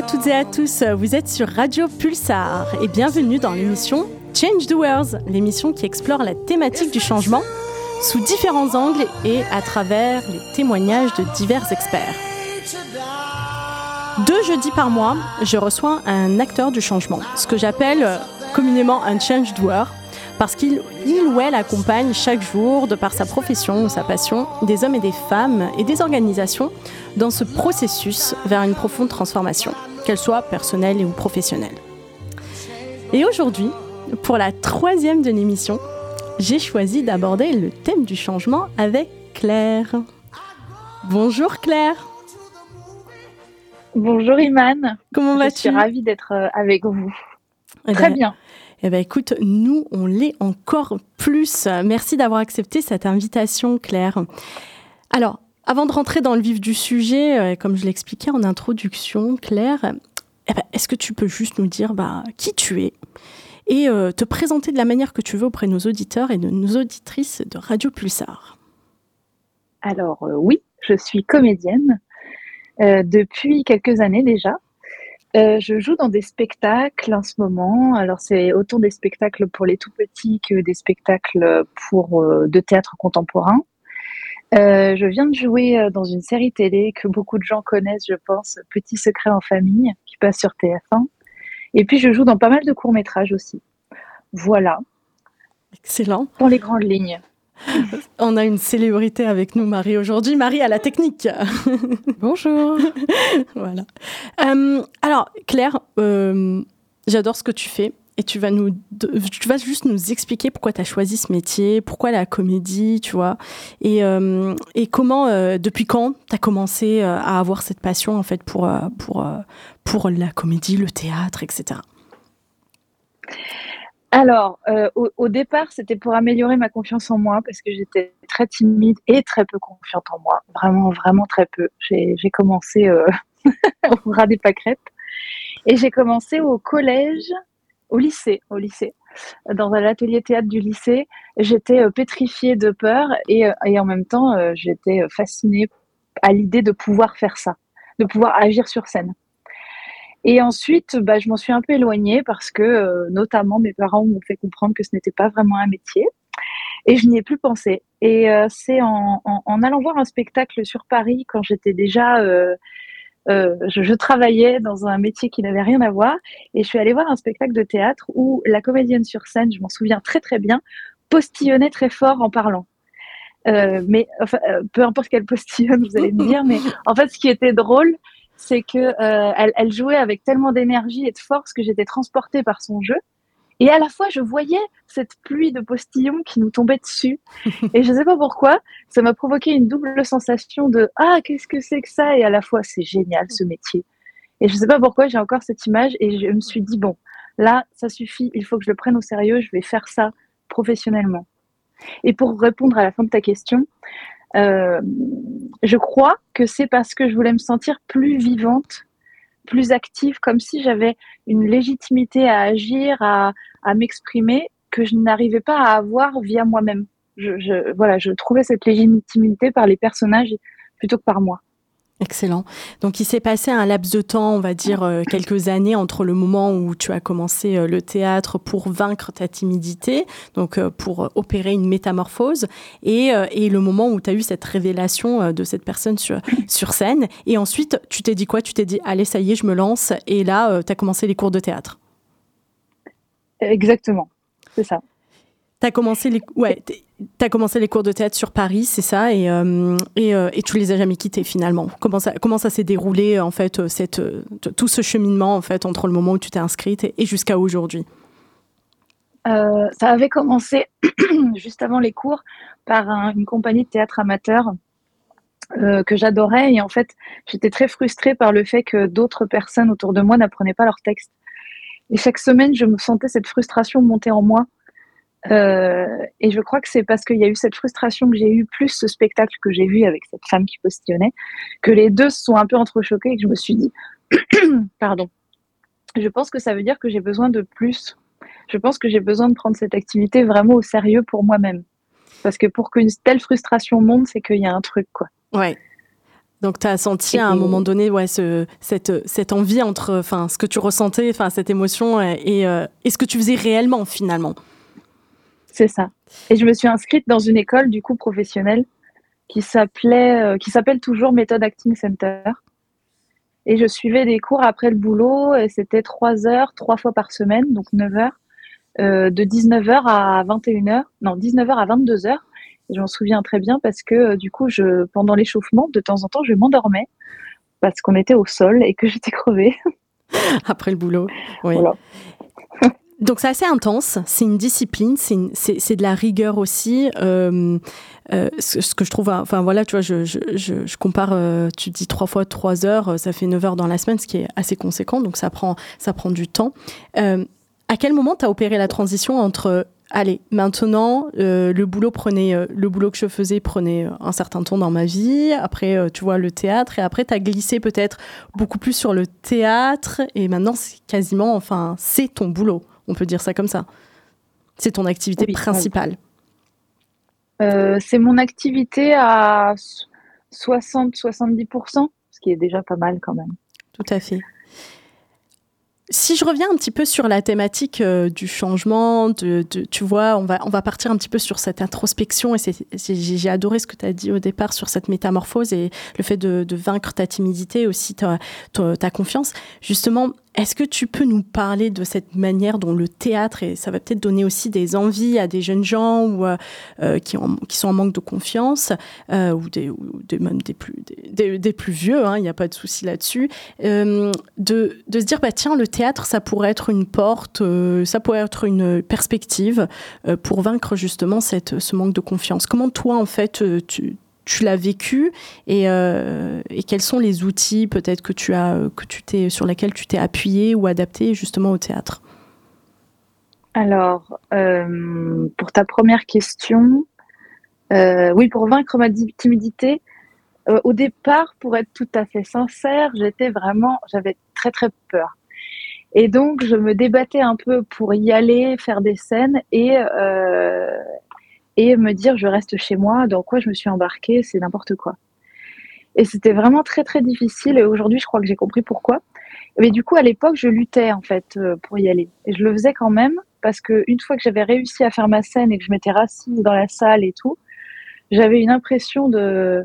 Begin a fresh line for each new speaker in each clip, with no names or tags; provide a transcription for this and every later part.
à toutes et à tous, vous êtes sur Radio Pulsar et bienvenue dans l'émission Change World, l'émission qui explore la thématique du changement sous différents angles et à travers les témoignages de divers experts. Deux jeudis par mois, je reçois un acteur du changement, ce que j'appelle communément un change doer, parce qu'il ou elle accompagne chaque jour, de par sa profession ou sa passion, des hommes et des femmes et des organisations dans ce processus vers une profonde transformation, qu'elle soit personnelle ou professionnelle. Et aujourd'hui, pour la troisième de l'émission, j'ai choisi d'aborder le thème du changement avec Claire. Bonjour Claire.
Bonjour Iman.
Comment vas-tu
Je suis ravie d'être euh, avec vous. Eh Très ben, bien.
Eh bien, écoute, nous, on l'est encore plus. Merci d'avoir accepté cette invitation, Claire. Alors, avant de rentrer dans le vif du sujet, euh, comme je l'expliquais en introduction, Claire, eh ben, est-ce que tu peux juste nous dire bah, qui tu es et euh, te présenter de la manière que tu veux auprès de nos auditeurs et de nos auditrices de Radio Pulsar?
Alors, oui, je suis comédienne depuis quelques années déjà. Euh, je joue dans des spectacles en ce moment. Alors, c'est autant des spectacles pour les tout petits que des spectacles pour euh, de théâtre contemporain. Euh, je viens de jouer dans une série télé que beaucoup de gens connaissent, je pense, Petit secret en famille, qui passe sur TF1. Et puis, je joue dans pas mal de courts-métrages aussi. Voilà.
Excellent.
Dans les grandes lignes.
On a une célébrité avec nous, Marie, aujourd'hui. Marie à la technique.
Bonjour.
voilà. Euh, alors, Claire, euh, j'adore ce que tu fais. Et tu vas, nous, tu vas juste nous expliquer pourquoi tu as choisi ce métier, pourquoi la comédie, tu vois, et, euh, et comment, depuis quand tu as commencé à avoir cette passion, en fait, pour, pour, pour la comédie, le théâtre, etc.
Alors, euh, au, départ, c'était pour améliorer ma confiance en moi parce que j'étais très timide et très peu confiante en moi. Vraiment, vraiment très peu. J'ai commencé euh, au ras des pâquerettes. Et j'ai commencé au collège, au lycée, au lycée. Dans un atelier théâtre du lycée, j'étais euh, pétrifiée de peur et, et en même temps, j'étais fascinée à l'idée de pouvoir faire ça, de pouvoir agir sur scène. Et ensuite, bah, je m'en suis un peu éloignée parce que, euh, notamment, mes parents m'ont fait comprendre que ce n'était pas vraiment un métier. Et je n'y ai plus pensé. Et euh, c'est en, allant voir un spectacle sur Paris quand j'étais déjà... Euh, je, je, travaillais dans un métier qui n'avait rien à voir. Et je suis allée voir un spectacle de théâtre où la comédienne sur scène, je m'en souviens très très bien, postillonnait très fort en parlant. Euh, mais enfin, peu importe quelle postillonne, vous allez me dire, mais en fait, ce qui était drôle, c'est que euh, elle, jouait avec tellement d'énergie et de force que j'étais transportée par son jeu. Et à la fois, je voyais cette pluie de postillons qui nous tombait dessus. Et je ne sais pas pourquoi, ça m'a provoqué une double sensation de Ah, qu'est-ce que c'est que ça? Et à la fois, c'est génial ce métier. Et je ne sais pas pourquoi, j'ai encore cette image et je me suis dit Bon, là, ça suffit, il faut que je le prenne au sérieux, je vais faire ça professionnellement. Et pour répondre à la fin de ta question, euh, je crois que c'est parce que je voulais me sentir plus vivante, plus active, comme si j'avais une légitimité à agir, à, m'exprimer que je n'arrivais pas à avoir via moi-même. Je, voilà, je trouvais cette légitimité par les personnages plutôt que par moi.
Excellent. Donc il s'est passé un laps de temps, on va dire euh, quelques années entre le moment où tu as commencé euh, le théâtre pour vaincre ta timidité, donc euh, pour opérer une métamorphose, et, et le moment où tu as eu cette révélation de cette personne sur, sur scène. Et ensuite, tu t'es dit quoi? Tu t'es dit, allez, ça y est, je me lance, et là, tu as commencé les cours de théâtre.
Exactement, c'est ça.
Tu as commencé les ouais, as commencé les cours de théâtre sur Paris, c'est ça et, euh, et, euh, et, tu les as jamais quittés finalement. Comment ça comment ça s'est déroulé en fait euh, cette tout ce cheminement en fait entre le moment où tu t'es inscrite et, jusqu'à aujourd'hui?
Ça avait commencé juste avant les cours par une compagnie de théâtre amateur que j'adorais et en fait j'étais très frustrée par le fait que d'autres personnes autour de moi n'apprenaient pas leur texte. Et chaque semaine, je me sentais cette frustration monter en moi euh, et je crois que c'est parce qu'il y a eu cette frustration que j'ai eu, plus ce spectacle que j'ai vu avec cette femme qui postillonnait, que les deux se sont un peu entrechoqués et que je me suis dit, pardon, je pense que ça veut dire que j'ai besoin de plus je pense que j'ai besoin de prendre cette activité vraiment au sérieux pour moi-même. Parce que pour qu'une telle frustration monte, c'est qu'il y a un truc, quoi.
Ouais. Donc, tu as senti à un moment donné ouais, ce, cette, cette envie entre ce que tu ressentais, cette émotion et, euh, et, ce que tu faisais réellement, finalement.
C'est ça. Et je me suis inscrite dans une école, du coup, professionnelle qui s'appelait, euh, qui s'appelle toujours Method Acting Center. Et je suivais des cours après le boulot, et c'était trois heures, trois fois par semaine, donc 9 heures, euh, de 19h à 21h, non, 19h à 22h. Et je m'en souviens très bien parce que euh, du coup, je, pendant l'échauffement, de temps en temps, je m'endormais parce qu'on était au sol et que j'étais crevée.
Après le boulot, oui. Donc c'est assez intense, c'est une discipline, c'est de la rigueur aussi. Euh, euh, ce, que je trouve, enfin voilà, tu vois, je, compare, euh, tu dis trois fois trois heures, ça fait 9 heures dans la semaine, ce qui est assez conséquent, donc ça prend, ça prend du temps. à quel moment tu as opéré la transition entre allez, maintenant, le boulot prenait, le boulot que je faisais prenait un certain temps dans ma vie. Après, tu vois, le théâtre. Et après, tu as glissé peut-être beaucoup plus sur le théâtre. Et maintenant, c'est quasiment, enfin, c'est ton boulot. On peut dire ça comme ça. C'est ton activité principale.
Euh, c'est mon activité à 60-70%, ce qui est déjà pas mal quand même.
Tout à fait. Si je reviens un petit peu sur la thématique euh, du changement, de, tu vois, on va, on va partir un petit peu sur cette introspection et j'ai adoré ce que tu as dit au départ sur cette métamorphose et le fait de, vaincre ta timidité aussi, ta, ta confiance. Justement, est-ce que tu peux nous parler de cette manière dont le théâtre, et ça va peut-être donner aussi des envies à des jeunes gens ou, euh, euh, qui, sont en manque de confiance, euh, ou, des, même des plus, des, plus vieux, hein, il n'y a pas de souci là-dessus, de, de, se dire, bah, tiens, le théâtre, ça pourrait être une porte, ça pourrait être une perspective pour vaincre justement cette, ce manque de confiance. Comment toi, en fait, tu tu l'as vécu euh, et, quels sont les outils peut-être que tu as que tu t'es sur lesquels tu t'es appuyé ou adapté justement au théâtre?
Alors euh, pour ta première question, euh, oui pour vaincre ma timidité. au départ, pour être tout à fait sincère, j'étais vraiment, j'avais très très peur. Et donc, je me débattais un peu pour y aller, faire des scènes et, et me dire je reste chez moi, dans quoi je me suis embarquée, c'est n'importe quoi. Et c'était vraiment très très difficile et aujourd'hui je crois que j'ai compris pourquoi. Mais du coup à l'époque je luttais en fait euh, pour y aller et je le faisais quand même parce que une fois que j'avais réussi à faire ma scène et que je m'étais rassise dans la salle et tout, j'avais une impression de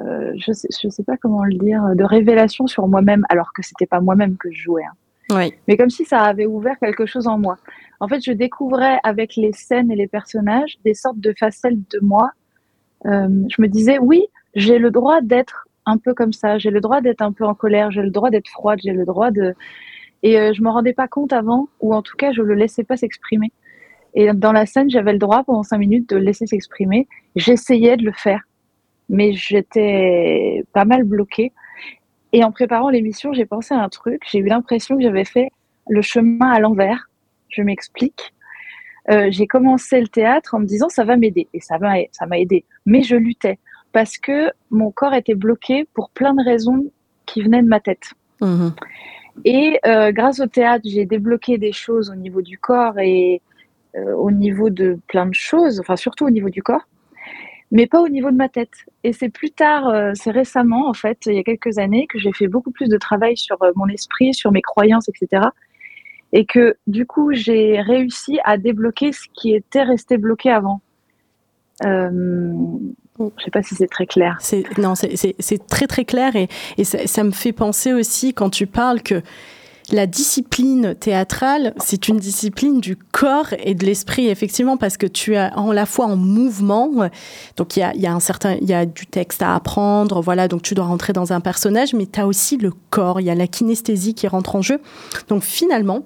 euh, je sais je sais pas comment le dire de révélation sur moi-même alors que c'était pas moi-même que je jouais. Hein. Mais comme si ça avait ouvert quelque chose en moi. En fait, je découvrais avec les scènes et les personnages des sortes de facettes de moi. Euh, je me disais, oui, j'ai le droit d'être un peu comme ça, j'ai le droit d'être un peu en colère, j'ai le droit d'être froide, j'ai le droit de... Et euh, je me rendais pas compte avant, ou en tout cas, je le laissais pas s'exprimer. Et dans la scène, j'avais le droit pendant cinq minutes de le laisser s'exprimer. J'essayais de le faire, mais j'étais pas mal bloquée. Et en préparant l'émission, j'ai pensé à un truc. J'ai eu l'impression que j'avais fait le chemin à l'envers. Je m'explique. Euh, j'ai commencé le théâtre en me disant ça va m'aider et ça m'a ça m'a aidé. Mais je luttais parce que mon corps était bloqué pour plein de raisons qui venaient de ma tête. Mmh. Et euh, grâce au théâtre, j'ai débloqué des choses au niveau du corps et euh, au niveau de plein de choses, enfin surtout au niveau du corps mais pas au niveau de ma tête. Et c'est plus tard, euh, c'est récemment, en fait, il y a quelques années, que j'ai fait beaucoup plus de travail sur euh, mon esprit, sur mes croyances, etc. Et que du coup, j'ai réussi à débloquer ce qui était resté bloqué avant. Euh, je ne sais pas si c'est très clair.
Non, c'est très très clair et, ça, me fait penser aussi quand tu parles que la discipline théâtrale, c'est une discipline du corps et de l'esprit, effectivement, parce que tu es en la fois en mouvement. Donc, il y a, un certain, il y a du texte à apprendre, voilà, donc tu dois rentrer dans un personnage, mais tu as aussi le corps, il y a la kinesthésie qui rentre en jeu. Donc, finalement,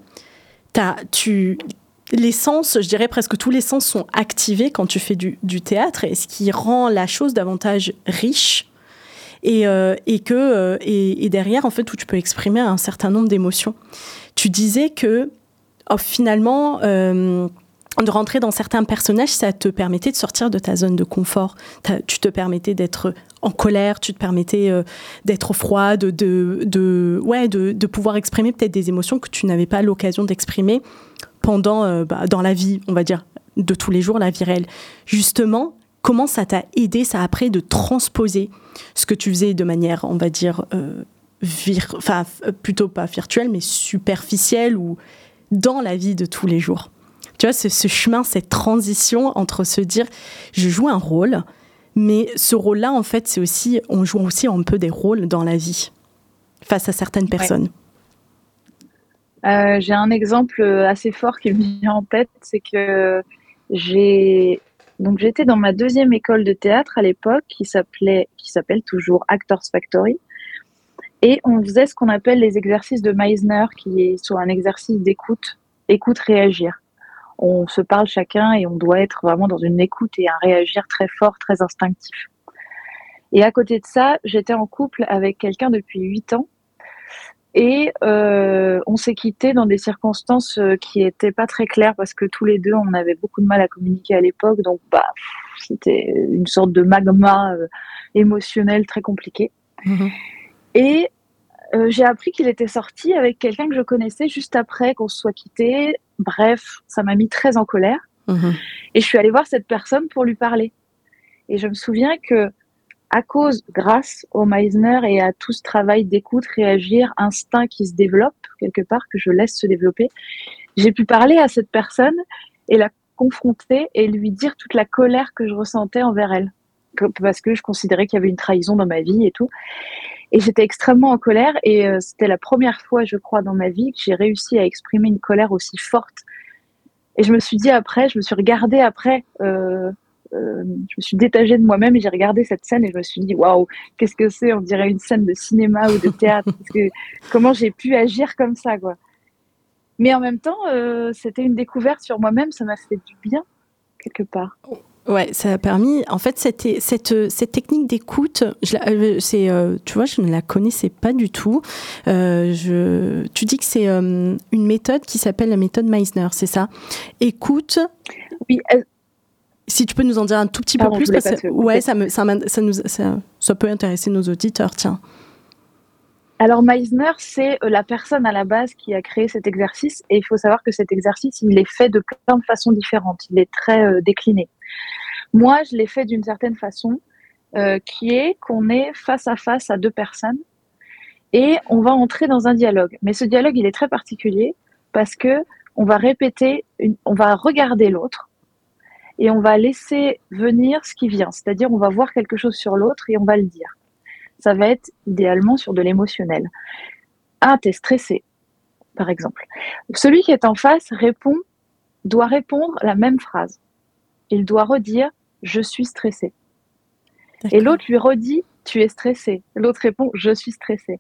tu, les sens, je dirais presque tous les sens sont activés quand tu fais du, du théâtre, et ce qui rend la chose davantage riche et, euh, et que euh, et, derrière en fait où tu peux exprimer un certain nombre d'émotions. Tu disais que oh, finalement euh, de rentrer dans certains personnages, ça te permettait de sortir de ta zone de confort. Tu te permettais d'être en colère, tu te permettais d'être froide, de, de, ouais, de, de pouvoir exprimer peut-être des émotions que tu n'avais pas l'occasion d'exprimer pendant, bah, dans la vie, on va dire, de tous les jours, la vie réelle. Justement, comment ça t'a aidé, ça après, de transposer ce que tu faisais de manière, on va dire, enfin, plutôt pas virtuelle, mais superficielle ou dans la vie de tous les jours? Tu vois, ce, ce chemin, cette transition entre se dire, je joue un rôle, mais ce rôle-là, en fait, c'est aussi, on joue aussi un peu des rôles dans la vie face à certaines personnes.
Euh, j'ai un exemple assez fort qui me vient en tête, c'est que j'ai donc j'étais dans ma deuxième école de théâtre à l'époque qui s'appelait qui s'appelle toujours Actors Factory. Et on faisait ce qu'on appelle les exercices de Meisner qui est un exercice d'écoute écoute réagir. On se parle chacun et on doit être vraiment dans une écoute et un réagir très fort, très instinctif. Et à côté de ça, j'étais en couple avec quelqu'un depuis huit ans et euh, on s'est quitté dans des circonstances euh, qui n'étaient pas très claires parce que tous les deux, on avait beaucoup de mal à communiquer à l'époque. Donc, bah, c'était une sorte de magma euh, émotionnel très compliqué. Mhm. Et j'ai appris qu'il était sorti avec quelqu'un que je connaissais juste après qu'on se soit quitté. Bref, ça m'a mis très en colère. Mhm. Et je suis allée voir cette personne pour lui parler. Et je me souviens que, à cause, grâce au Meisner et à tout ce travail d'écoute, réagir, instinct qui se développe quelque part, que je laisse se développer, j'ai pu parler à cette personne et la confronter et lui dire toute la colère que je ressentais envers elle. Parce que je considérais qu'il y avait une trahison dans ma vie et tout. Et j'étais extrêmement en colère et euh, c'était la première fois, je crois, dans ma vie que j'ai réussi à exprimer une colère aussi forte. Et je me suis dit après, je me suis regardée après, euh, euh, je me suis détachée de moi-même et j'ai regardé cette scène et je me suis dit waouh, qu'est-ce que c'est On dirait une scène de cinéma ou de théâtre. que, comment j'ai pu agir comme ça, quoi. Mais en même temps, c'était une découverte sur moi-même, ça m'a fait du bien quelque part.
Ouais, ça a permis. En fait, cette, cette, cette technique d'écoute, euh, c'est, euh, tu vois, je ne la connaissais pas du tout. Euh, je, tu dis que c'est une méthode qui s'appelle la méthode Meisner, c'est ça? Écoute.
Oui.
Si tu peux nous en dire un tout petit peu plus, parce que, ouais, ça, me, ça, ça, nous, ça, ça peut intéresser nos auditeurs. Tiens.
Alors Meisner, c'est la personne à la base qui a créé cet exercice et il faut savoir que cet exercice, il est fait de plein de façons différentes. Il est très décliné. Moi, je l'ai fait d'une certaine façon, euh, qui est qu'on est face à face à deux personnes et on va entrer dans un dialogue. Mais ce dialogue, il est très particulier parce que on va répéter, on va regarder l'autre et on va laisser venir ce qui vient. C'est-à-dire, on va voir quelque chose sur l'autre et on va le dire. Ça va être idéalement sur de l'émotionnel. Ah, t'es stressé, par exemple. Celui qui est en face répond, doit répondre la même phrase. Il doit redire je suis stressé. Et l'autre lui redit, tu es stressé. L'autre répond, je suis stressé.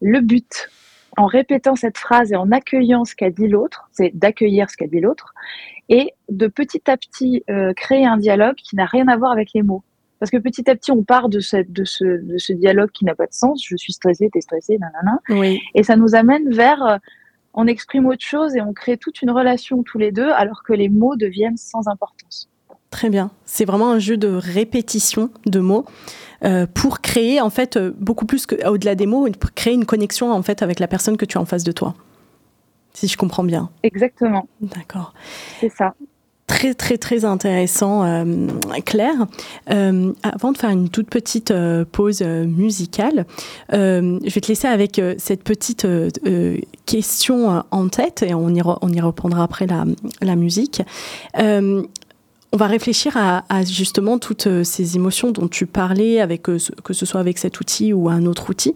Le but, en répétant cette phrase et en accueillant ce qu'a dit l'autre, c'est d'accueillir ce qu'a dit l'autre et de petit à petit euh, créer un dialogue qui n'a rien à voir avec les mots. Parce que petit à petit, on part de, de, ce, dialogue qui n'a pas de sens. Je suis stressé, t'es stressé, nanana. Oui. Et ça nous amène vers, euh, on exprime autre chose et on crée toute une relation tous les deux alors que les mots deviennent sans importance.
Très bien. C'est vraiment un jeu de répétition de mots euh, pour créer en fait euh, beaucoup plus que au-delà des mots, pour créer une connexion en fait avec la personne que tu as en face de toi. Si je comprends bien.
Exactement.
D'accord.
C'est ça.
Très très très intéressant, euh, Claire. avant de faire une toute petite pause musicale, je vais te laisser avec cette petite question en tête et on y, on y reprendra après la, la musique on va réfléchir à, justement toutes euh, ces émotions dont tu parlais, avec, euh, que ce soit avec cet outil ou un autre outil.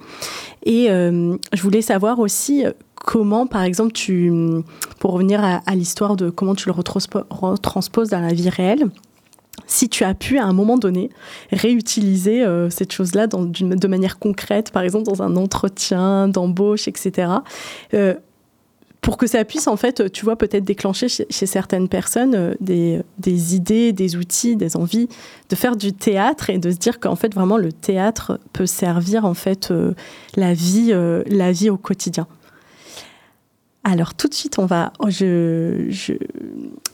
Et euh, je voulais savoir aussi comment, par exemple, tu, pour revenir à, l'histoire de comment tu le retransposes dans la vie réelle, si tu as pu à un moment donné réutiliser cette chose-là de manière concrète, par exemple dans un entretien d'embauche, etc pour que ça puisse, en fait, tu vois, peut-être déclencher chez, certaines personnes euh, des, idées, des outils, des envies de faire du théâtre et de se dire qu'en fait, vraiment, le théâtre peut servir, en fait, euh, la, vie, euh, la vie au quotidien. Alors, tout de suite, on va. Oh, je, je,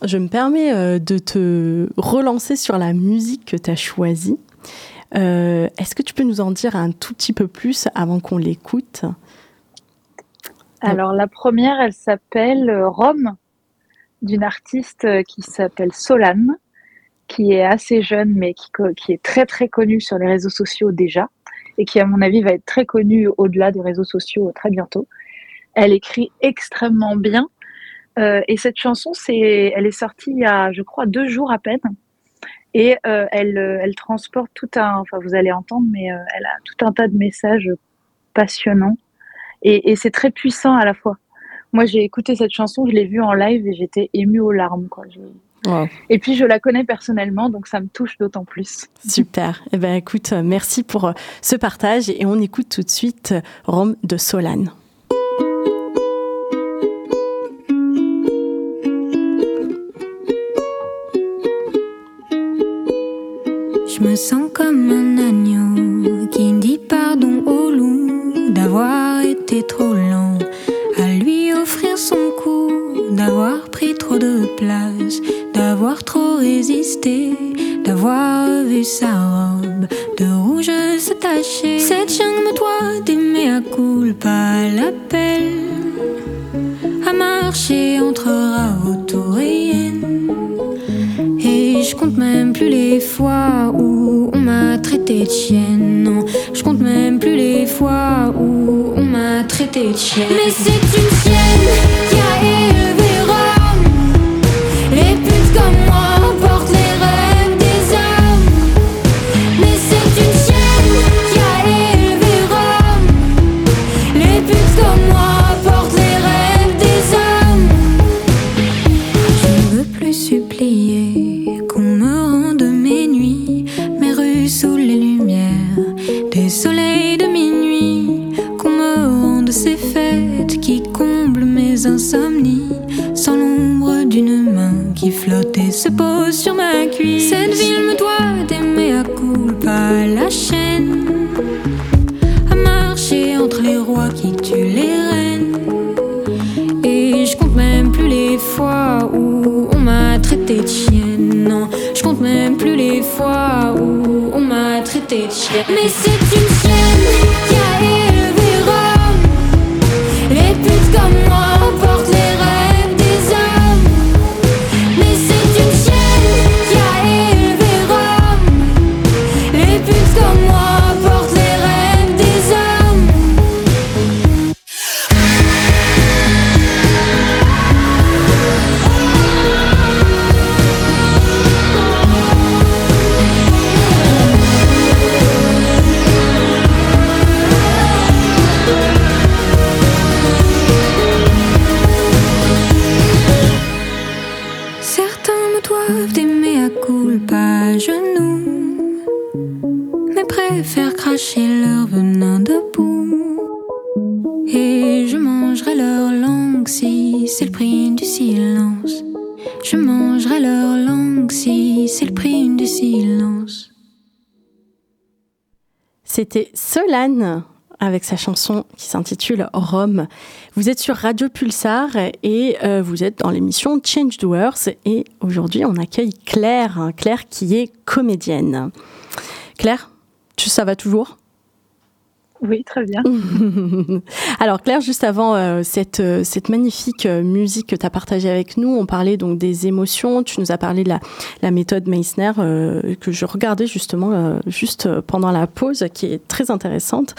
je me permets de te relancer sur la musique que tu as choisie. Est-ce que tu peux nous en dire un tout petit peu plus avant qu'on l'écoute?
Alors la première, elle s'appelle euh, Rome. d'une artiste qui s'appelle Solane, qui est assez jeune, mais qui, est très très connue sur les réseaux sociaux déjà, et qui, à mon avis, va être très connue au-delà des réseaux sociaux très bientôt. Elle écrit extrêmement bien. Euh, et cette chanson, elle est sortie il y a, je crois, deux jours à peine. Et euh, elle, transporte tout un, enfin vous allez entendre, mais euh, elle a tout un tas de messages passionnants. Et, et c'est très puissant à la fois. Moi, j'ai écouté cette chanson, je l'ai vue en live et j'étais émue aux larmes. Quoi. Et puis je la connais personnellement, donc ça me touche d'autant plus.
Super. Eh ben écoute, merci pour ce partage et on écoute tout de suite Rome de Solane.
Je me sens comme un agneau trop lent à lui offrir son cou, d'avoir pris trop de place, d'avoir trop résisté, d'avoir vu sa robe de rouge se tacher. Cette jungle me doit d'aimer à pas l'appel à marcher entre autour et Je compte même plus les fois où on m'a traité de chienne. Non, je compte même plus les fois où on m'a traité de chienne. Mais c'est une chienne qui a
Avec sa chanson qui s'intitule Rome. Vous êtes sur Radio Pulsar et euh, vous êtes dans l'émission Change Doers et aujourd'hui on accueille Claire, hein, Claire qui est comédienne. Claire, tu, ça va toujours?
Oui, très bien.
Alors Claire, juste avant euh, cette, euh, cette magnifique euh, musique que tu as partagée avec nous, on parlait donc des émotions, tu nous as parlé de la, méthode Meissner que je regardais justement juste pendant la pause, qui est très intéressante.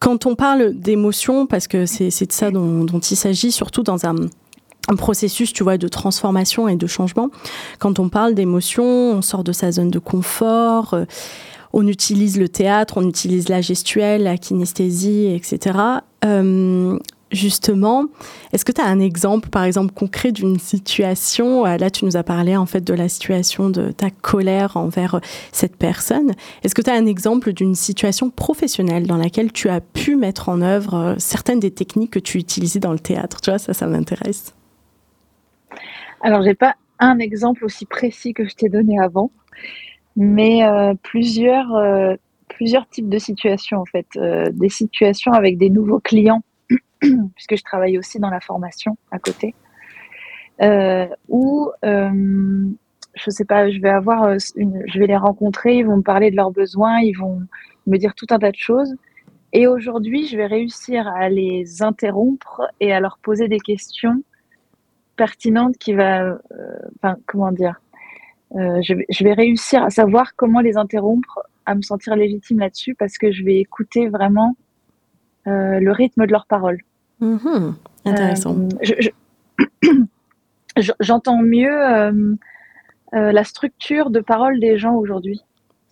Quand on parle d'émotions, parce que c'est de ça dont, il s'agit, surtout dans un, processus, tu vois, de transformation et de changement. Quand on parle d'émotions, on sort de sa zone de confort. On utilise le théâtre, on utilise la gestuelle, la kinesthésie, etc. Euh, justement, est-ce que tu as un exemple, par exemple, concret d'une situation euh, Là, tu nous as parlé en fait de la situation de ta colère envers euh, cette personne. Est-ce que tu as un exemple d'une situation professionnelle dans laquelle tu as pu mettre en œuvre certaines des techniques que tu utilisais dans le théâtre? Tu vois, ça, ça m'intéresse.
Alors, j'ai pas un exemple aussi précis que je t'ai donné avant, mais euh, plusieurs, euh, plusieurs types de situations en fait. Euh, des situations avec des nouveaux clients, puisque je travaille aussi dans la formation à côté, euh, où euh, je sais pas, je vais avoir euh, une, je vais les rencontrer, ils vont me parler de leurs besoins, ils vont me dire tout un tas de choses. Et aujourd'hui, je vais réussir à les interrompre et à leur poser des questions pertinente qui va, enfin, comment dire, je, je, vais réussir à savoir comment les interrompre, à me sentir légitime là-dessus parce que je vais écouter vraiment le rythme de leurs paroles.
Mm-hmm. Intéressant.
J'entends mieux la structure de parole des gens aujourd'hui.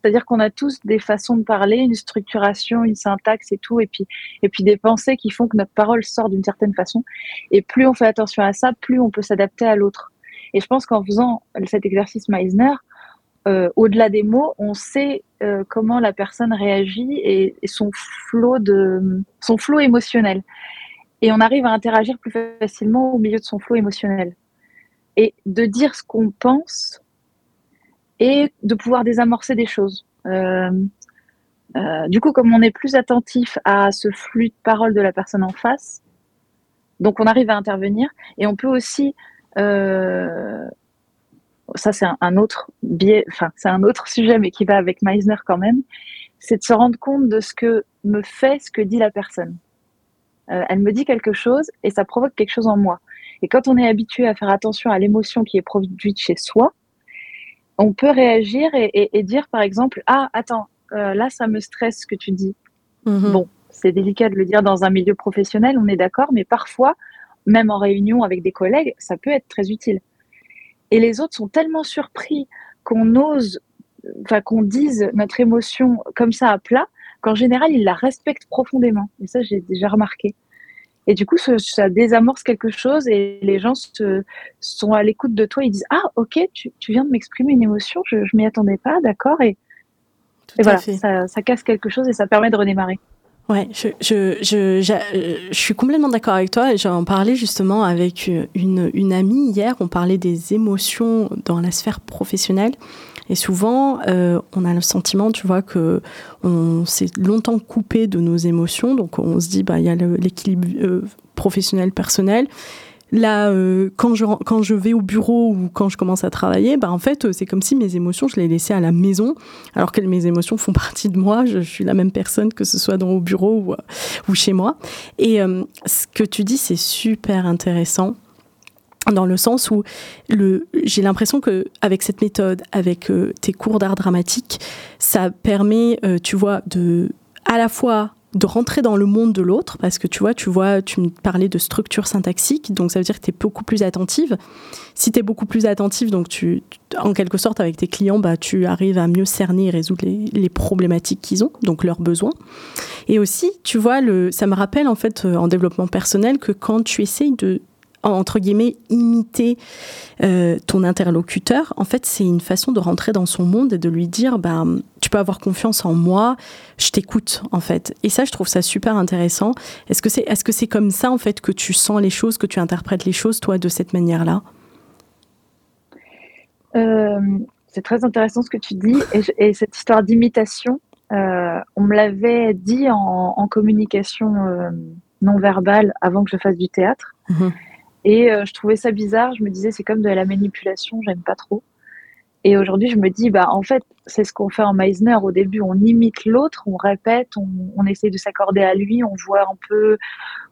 C'est-à-dire qu'on a tous des façons de parler, une structuration, une syntaxe et tout, et puis, et puis des pensées qui font que notre parole sort d'une certaine façon. Et plus on fait attention à ça, plus on peut s'adapter à l'autre. Et je pense qu'en faisant cet exercice Meisner, euh, au-delà des mots, on sait euh, comment la personne réagit et, son flot de son flot émotionnel. Et on arrive à interagir plus facilement au milieu de son flot émotionnel. Et de dire ce qu'on pense, et de pouvoir désamorcer des choses. Euh, du coup, comme on est plus attentif à ce flux de parole de la personne en face, donc on arrive à intervenir et on peut aussi, ça c'est un, autre biais, enfin c'est un autre sujet, mais qui va avec Meisner quand même, c'est de se rendre compte de ce que me fait ce que dit la personne. elle me dit quelque chose et ça provoque quelque chose en moi. Et quand on est habitué à faire attention à l'émotion qui est produite chez soi, on peut réagir et, dire par exemple ah attends euh, là ça me stresse ce que tu dis mhm. bon c'est délicat de le dire dans un milieu professionnel on est d'accord mais parfois même en réunion avec des collègues ça peut être très utile et les autres sont tellement surpris qu'on ose enfin qu'on dise notre émotion comme ça à plat qu'en général ils la respectent profondément et ça j'ai déjà remarqué et du coup, ça, désamorce quelque chose et les gens se, sont à l'écoute de toi. Ils disent Ah, ok, tu, viens de m'exprimer une émotion, je ne m'y attendais pas, d'accord. Et, voilà, ça, casse quelque chose et ça permet de redémarrer.
Ouais, je, je, je, je, suis complètement d'accord avec toi. J'en parlais justement avec une, une amie hier. On parlait des émotions dans la sphère professionnelle. Et souvent, euh, on a le sentiment, tu vois, que on s'est longtemps coupé de nos émotions. Donc, on se dit, bah, il y a l'équilibre euh, professionnel, personnel. Là, euh, quand, je, quand je vais au bureau ou quand je commence à travailler, bah, en fait, c'est comme si mes émotions, je les laissais à la maison, alors que mes émotions font partie de moi. Je, suis la même personne que ce soit dans au bureau ou, ou chez moi. Et ce que tu dis, c'est super intéressant dans le sens où j'ai l'impression que avec cette méthode, avec euh, tes cours d'art dramatique, ça permet, euh, tu vois, de à la fois de rentrer dans le monde de l'autre, parce que tu vois, tu vois, tu me parlais de structure syntaxique, donc ça veut dire que tu es beaucoup plus attentive. Si tu es beaucoup plus attentive, donc tu, en quelque sorte, avec tes clients, bah, tu arrives à mieux cerner et résoudre les, les problématiques qu'ils ont, donc leurs besoins. Et aussi, tu vois, le, ça me rappelle en fait euh, en développement personnel que quand tu essayes de entre guillemets, imiter euh, ton interlocuteur, en fait, c'est une façon de rentrer dans son monde et de lui dire, bah, tu peux avoir confiance en moi, je t'écoute, en fait. Et ça, je trouve ça super intéressant. Est-ce que c'est est -ce c'est comme ça, en fait, que tu sens les choses, que tu interprètes les choses, toi, de cette manière-là?
Euh, C'est très intéressant ce que tu dis. Et, cette histoire d'imitation, euh, on me l'avait dit en, communication non verbale avant que je fasse du théâtre. Mmh et euh, je trouvais ça bizarre. Je me disais, c'est comme de la manipulation, j'aime pas trop. Et aujourd'hui, je me dis, bah, en fait, c'est ce qu'on fait en Meisner. Au début, on imite l'autre, on répète, on, on essaie de s'accorder à lui, on voit un peu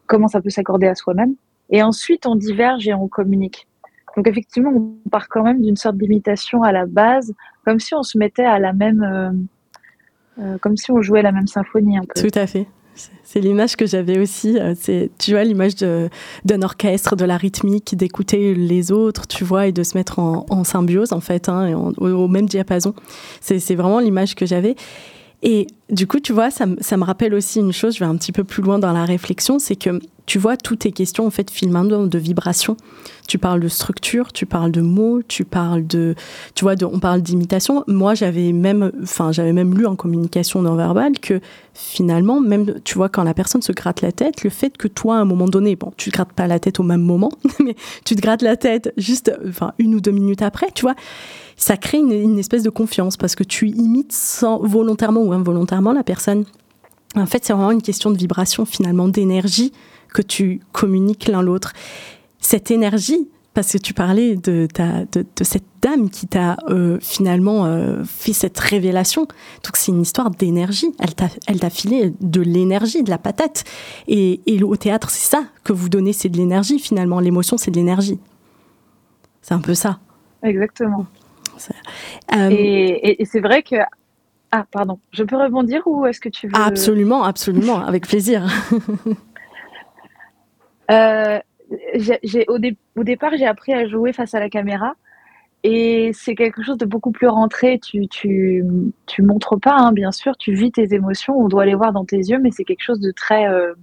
comment ça peut s'accorder à soi-même. Et ensuite, on diverge et on communique. Donc, effectivement, on part quand même d'une sorte d'imitation à la base, comme si on se mettait à la même. Euh, euh, comme si on jouait la même symphonie un peu.
Tout à fait. C'est l'image que j'avais aussi. Euh, c'est, tu vois, l'image d'un orchestre, de la rythmique, d'écouter les autres, tu vois, et de se mettre en, symbiose, en fait, hein, au, même diapason. C'est vraiment l'image que j'avais. Et du coup, tu vois, ça, ça, me rappelle aussi une chose, je vais un petit peu plus loin dans la réflexion, c'est que tu vois, toutes tes questions, en fait, filment de vibration. Tu parles de structure, tu parles de mots, tu parles de, tu vois, on parle d'imitation. Moi, j'avais même, enfin, j'avais même lu en communication non verbale que finalement, même, tu vois, quand la personne se gratte la tête, le fait que toi, à un moment donné, bon, tu te grattes pas la tête au même moment, mais tu te grattes la tête juste, enfin, une ou deux minutes après, tu vois, ça crée une, une espèce de confiance parce que tu imites sans, volontairement ou involontairement la personne. En fait, c'est vraiment une question de vibration, finalement, d'énergie que tu communiques l'un l'autre. Cette énergie, parce que tu parlais de, ta, de, cette dame qui t'a euh, finalement euh, fait cette révélation. Donc c'est une histoire d'énergie. Elle t'a filé de l'énergie, de la patate. Et, et au théâtre, c'est ça que vous donnez, c'est de l'énergie finalement. L'émotion, c'est de l'énergie. C'est un peu ça.
Exactement. Euh, et, c'est vrai que. Ah, pardon. Je peux rebondir ou est-ce que tu veux?
Absolument, absolument, avec plaisir.
euh, au, au, départ, j'ai appris à jouer face à la caméra. Et c'est quelque chose de beaucoup plus rentré. Tu, tu, tu montres pas, hein, bien sûr, tu vis tes émotions, on doit les voir dans tes yeux, mais c'est quelque chose de très euh,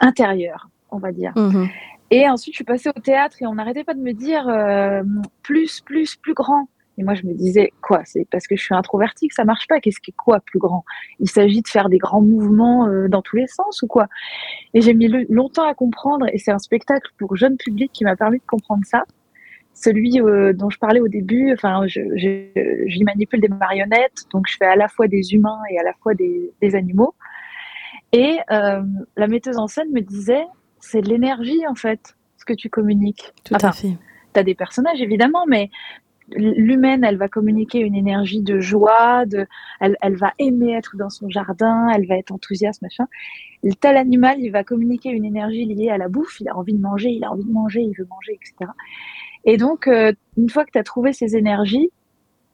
intérieur, on va dire. Mmh et ensuite, je suis passée au théâtre et on n'arrêtait pas de me dire euh, plus, plus, plus grand. Et moi, je me disais, quoi C'est parce que je suis introvertie que ça marche pas. Qu'est-ce qui est quoi plus grand? Il s'agit de faire des grands mouvements euh, dans tous les sens ou quoi? Et j'ai mis longtemps à comprendre. Et c'est un spectacle pour jeune public qui m'a permis de comprendre ça. Celui euh, dont je parlais au début, enfin, j'y manipule des marionnettes, donc je fais à la fois des humains et à la fois des, des animaux. Et la metteuse en scène me disait, c'est de l'énergie en fait, ce que tu communiques.
Tout à fait.
Tu as des personnages évidemment, mais l'humaine, elle va communiquer une énergie de joie, de, elle, elle, va aimer être dans son jardin, elle va être enthousiaste, machin. Le tel animal, il va communiquer une énergie liée à la bouffe, il a envie de manger, il a envie de manger, il veut manger, etc. Et donc, euh, une fois que tu as trouvé ces énergies,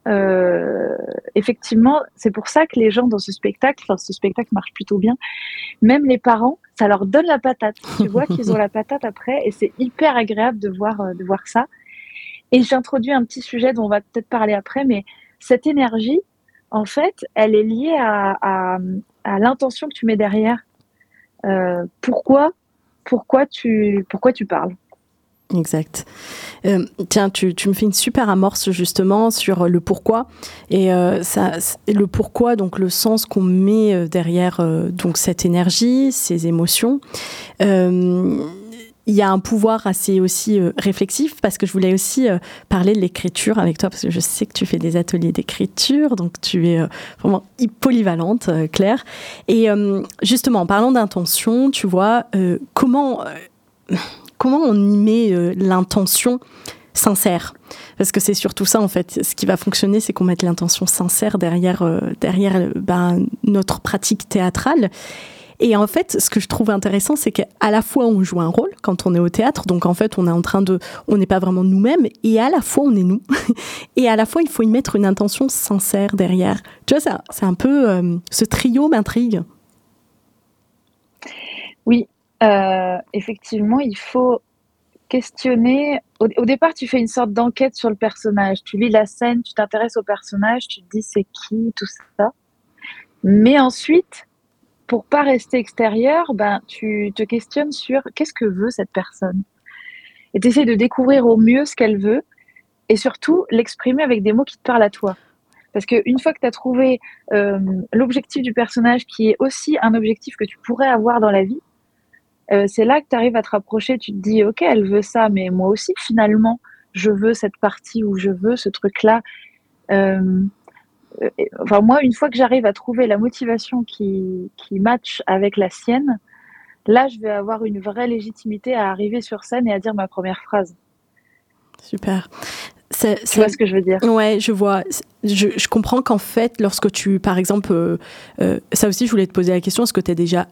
euh, effectivement, c'est pour ça que les gens dans ce spectacle, enfin, ce spectacle marche plutôt bien, même les parents, ça leur donne la patate. Tu vois qu'ils ont la patate après et c'est hyper agréable de voir, euh, de voir ça. Et j'introduis un petit sujet dont on va peut-être parler après, mais cette énergie, en fait, elle est liée à, l'intention que tu mets derrière. Euh, pourquoi, pourquoi, tu, pourquoi tu parles?
Exact. Euh, tiens, tu, me fais une super amorce justement sur le pourquoi et euh, le pourquoi, donc le sens qu'on met derrière donc cette énergie, ces émotions. Il y a un pouvoir assez aussi réflexif parce que je voulais aussi parler de l'écriture avec toi parce que je sais que tu fais des ateliers d'écriture, donc tu es vraiment polyvalente, Claire. Et justement, en parlant d'intention, tu vois, comment comment on y met euh, l'intention sincère? Parce que c'est surtout ça en fait. Ce qui va fonctionner c'est qu'on mette l'intention sincère derrière euh, derrière euh, ben, notre pratique théâtrale et en fait, ce que je trouve intéressant, c'est qu'à la fois on joue un rôle quand on est au théâtre, donc en fait on est en train de, on n'est pas vraiment nous-mêmes, et à la fois on est nous, et à la fois il faut y mettre une intention sincère derrière. Tu vois, c'est un peu ce trio m'intrigue.
Oui, euh, effectivement, il faut questionner. Au, départ, tu fais une sorte d'enquête sur le personnage. Tu lis la scène, tu t'intéresses au personnage, tu te dis c'est qui, tout ça. Mais ensuite, pour pas rester extérieur, ben, tu te questionnes sur qu'est-ce que veut cette personne. Et tu essaies de découvrir au mieux ce qu'elle veut et surtout l'exprimer avec des mots qui te parlent à toi. Parce qu'une fois que tu as trouvé euh, l'objectif du personnage qui est aussi un objectif que tu pourrais avoir dans la vie, euh, c'est là que tu arrives à te rapprocher, tu te dis, ok, elle veut ça, mais moi aussi, finalement, je veux cette partie où je veux ce truc-là. Euh, enfin, moi, une fois que j'arrive à trouver la motivation qui, qui match avec la sienne, là, je vais avoir une vraie légitimité à arriver sur scène et à dire ma première phrase.
Super.
Tu vois ce que je veux dire?
Ouais, je vois. Je, je comprends qu'en fait, lorsque tu, par exemple, euh, euh, ça aussi, je voulais te poser la question est-ce que tu as déjà,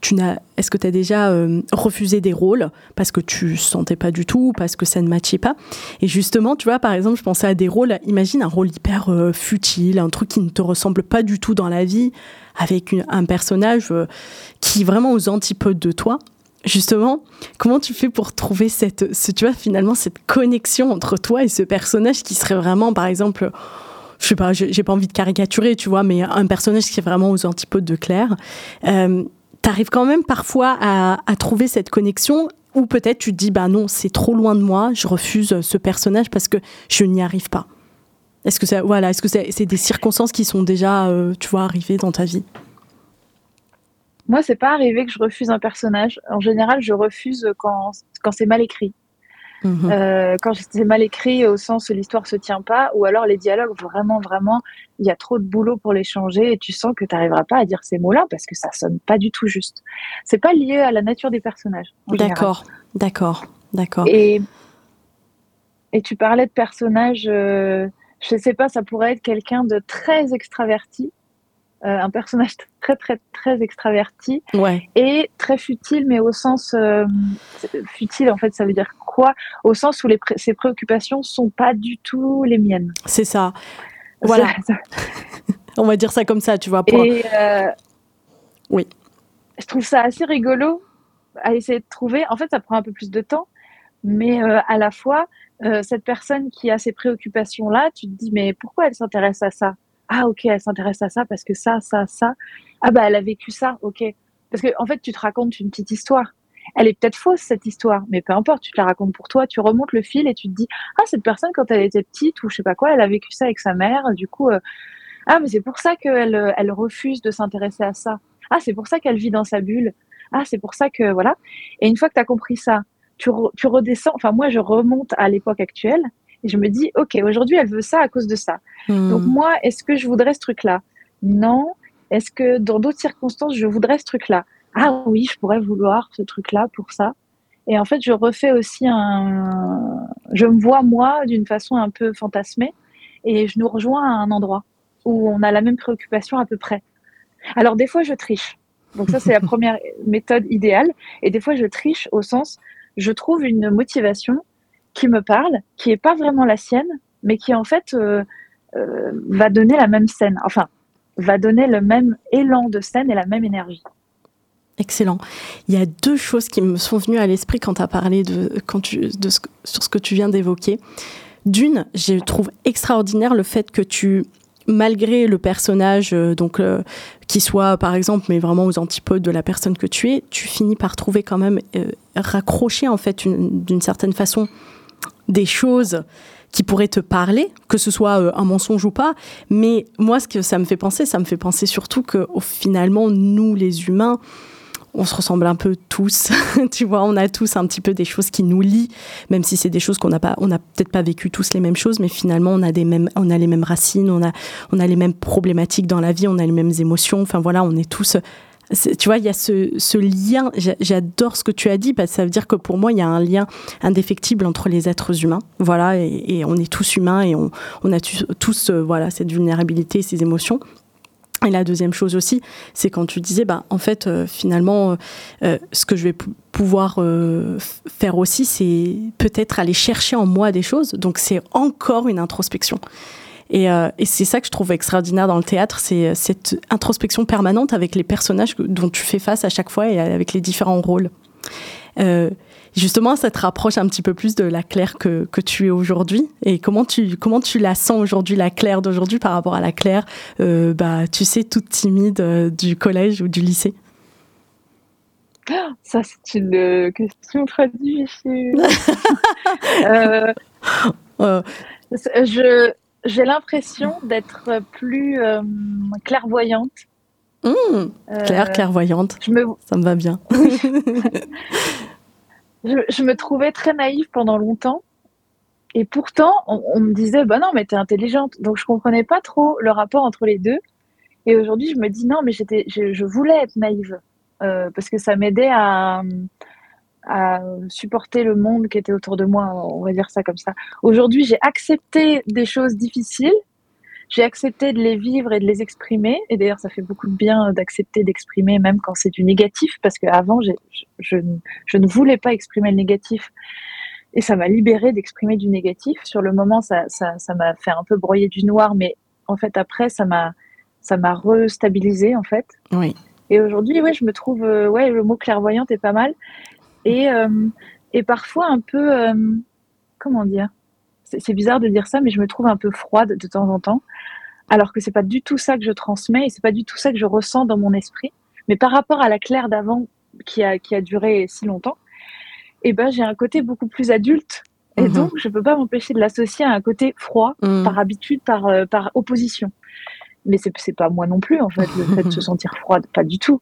tu n'as, est-ce que as déjà euh, refusé des rôles parce que tu sentais pas du tout, parce que ça ne matchait pas? Et justement, tu vois, par exemple, je pensais à des rôles. Imagine un rôle hyper futile, un truc qui ne te ressemble pas du tout dans la vie, avec un personnage qui est vraiment aux antipodes de toi justement, comment tu fais pour trouver cette, ce, tu vois, finalement, cette connexion entre toi et ce personnage qui serait vraiment, par exemple, je sais pas, j'ai pas envie de caricaturer, tu vois, mais un personnage qui est vraiment aux antipodes de Claire. Euh, T'arrives quand même parfois à, trouver cette connexion ou peut-être tu te dis, bah non, c'est trop loin de moi, je refuse ce personnage parce que je n'y arrive pas. Est-ce que ça, voilà, est-ce que c'est des circonstances qui sont déjà, euh, tu vois, arrivées dans ta vie?
Moi, c'est pas arrivé que je refuse un personnage. En général, je refuse quand, quand c'est mal écrit. Mhm. Euh, quand c'est mal écrit au sens où l'histoire se tient pas, ou alors les dialogues, vraiment, vraiment, il y a trop de boulot pour les changer et tu sens que tu n'arriveras pas à dire ces mots-là parce que ça sonne pas du tout juste. C'est pas lié à la nature des personnages.
D'accord, d'accord, d'accord.
Et, et tu parlais de personnages, euh, je sais pas, ça pourrait être quelqu'un de très extraverti euh, un personnage très très très extraverti
Ouais.
et très futile, mais au sens euh, futile en fait, ça veut dire quoi? Au sens où les pré- ses préoccupations sont pas du tout les miennes.
C'est ça. Voilà.
Ça-
On va dire ça comme ça, tu vois. Pour...
Et euh,
Oui.
je trouve ça assez rigolo à essayer de trouver. En fait, ça prend un peu plus de temps, mais à la fois, cette personne qui a ces préoccupations-là, tu te dis, mais pourquoi elle s'intéresse à ça? Ah, ok, elle s'intéresse à ça parce que ça, ça, ça. Ah, bah, elle a vécu ça, ok. Parce que, en fait, tu te racontes une petite histoire. Elle est peut-être fausse, cette histoire, mais peu importe, tu te la racontes pour toi, tu remontes le fil et tu te dis, ah, cette personne, quand elle était petite ou je sais pas quoi, elle a vécu ça avec sa mère, du coup, euh, ah, mais c'est pour ça qu'elle euh, elle refuse de s'intéresser à ça. Ah, c'est pour ça qu'elle vit dans sa bulle. Ah, c'est pour ça que, voilà. Et une fois que tu as compris ça, tu, tu redescends, enfin, moi, je remonte à l'époque actuelle et je me dis, OK, aujourd'hui, elle veut ça à cause de ça.
Hmm.
Donc, moi, est-ce que je voudrais ce truc-là? Non. Est-ce que dans d'autres circonstances, je voudrais ce truc-là? Ah oui, je pourrais vouloir ce truc-là pour ça. Et en fait, je refais aussi un. Je me vois, moi, d'une façon un peu fantasmée et je nous rejoins à un endroit où on a la même préoccupation à peu près. Alors, des fois, je triche. Donc, ça, c'est la première méthode idéale. Et des fois, je triche au sens, je trouve une motivation qui me parle, qui n'est pas vraiment la sienne, mais qui, en fait, euh, euh, va donner la même scène. Enfin, va donner le même élan de scène et la même énergie.
Excellent. Il y a deux choses qui me sont venues à l'esprit quand tu as parlé de, quand tu, de ce, sur ce que tu viens d'évoquer. D'une, je trouve extraordinaire le fait que tu, malgré le personnage, euh, donc qui soit par exemple, mais vraiment aux antipodes de la personne que tu es, tu finis par trouver quand même euh, raccrocher en fait une- d'une certaine façon des choses qui pourraient te parler, que ce soit euh, un mensonge ou pas. Mais moi, ce que ça me fait penser, ça me fait penser surtout que finalement, nous les humains, on se ressemble un peu tous, tu vois, on a tous un petit peu des choses qui nous lient, même si c'est des choses qu'on n'a pas, on n'a peut-être pas vécu tous les mêmes choses, mais finalement on a des mêmes, on a les mêmes racines, on a, on a les mêmes problématiques dans la vie, on a les mêmes émotions, enfin voilà, on est tous, tu vois, il y a ce, lien, j'a- j'adore ce que tu as dit, parce que ça veut dire que pour moi il y a un lien indéfectible entre les êtres humains, voilà, et, on est tous humains et on, a tous, euh, voilà, cette vulnérabilité, ces émotions. Et la deuxième chose aussi, c'est quand tu disais, bah, en fait, euh, finalement, euh, ce que je vais pou- pouvoir faire aussi, c'est peut-être aller chercher en moi des choses. Donc, c'est encore une introspection. Et, euh, et c'est ça que je trouve extraordinaire dans le théâtre, c'est euh, cette introspection permanente avec les personnages dont tu fais face à chaque fois et avec les différents rôles. Euh, justement, ça te rapproche un petit peu plus de la Claire que, que tu es aujourd'hui. Et comment tu, comment tu la sens aujourd'hui, la Claire d'aujourd'hui, par rapport à la Claire, euh, bah, tu sais, toute timide euh, du collège ou du lycée?
Ça, c'est une euh, question très difficile. Je, j'ai l'impression d'être plus euh, clairvoyante.
hum,
Euh,
Claire, clairvoyante,
Je me,
ça me va bien.
je, je me trouvais très naïve pendant longtemps. Et pourtant, on, on me disait, bah non, mais t'es intelligente. Donc, je comprenais pas trop le rapport entre les deux. Et aujourd'hui, je me dis, non, mais j'étais, je, je voulais être naïve. Euh, parce que ça m'aidait à, à supporter le monde qui était autour de moi, on va dire ça comme ça. Aujourd'hui, j'ai accepté des choses difficiles. J'ai accepté de les vivre et de les exprimer. Et d'ailleurs, ça fait beaucoup de bien d'accepter d'exprimer, même quand c'est du négatif, parce qu'avant, je, je, ne- je ne voulais pas exprimer le négatif. Et ça m'a libérée d'exprimer du négatif. Sur le moment, ça, ça, ça m'a fait un peu broyer du noir, mais en fait, après, ça m'a, ça m'a restabilisé, en fait.
Oui.
Et aujourd'hui, ouais, je me trouve, euh, ouais, le mot clairvoyante est pas mal. Et, euh, et parfois un peu, euh, comment dire C'est bizarre de dire ça, mais je me trouve un peu froide de temps en temps. Alors que c'est pas du tout ça que je transmets et c'est pas du tout ça que je ressens dans mon esprit. Mais par rapport à la Claire d'avant, qui a, qui a duré si longtemps, eh ben, j'ai un côté beaucoup plus adulte. Et
Mhm.
donc, je peux pas m'empêcher de l'associer à un côté froid,
Hum.
par habitude, par, euh, par opposition. Mais c'est c'est pas moi non plus, en fait, le fait de se sentir froide, pas du tout.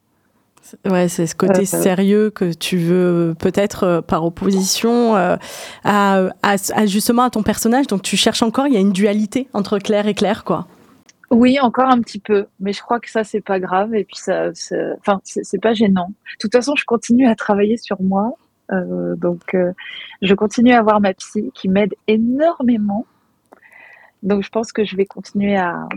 Ouais, c'est ce côté
Euh,
sérieux que tu veux peut-être euh, par opposition euh, à, à- à justement à ton personnage. Donc tu cherches encore, il y a une dualité entre Claire et Claire, quoi.
Oui, encore un petit peu, mais je crois que ça c'est pas grave et puis ça, enfin c'est pas gênant. De toute façon, je continue à travailler sur moi, euh, donc euh, je continue à voir ma psy qui m'aide énormément. Donc je pense que je vais continuer à,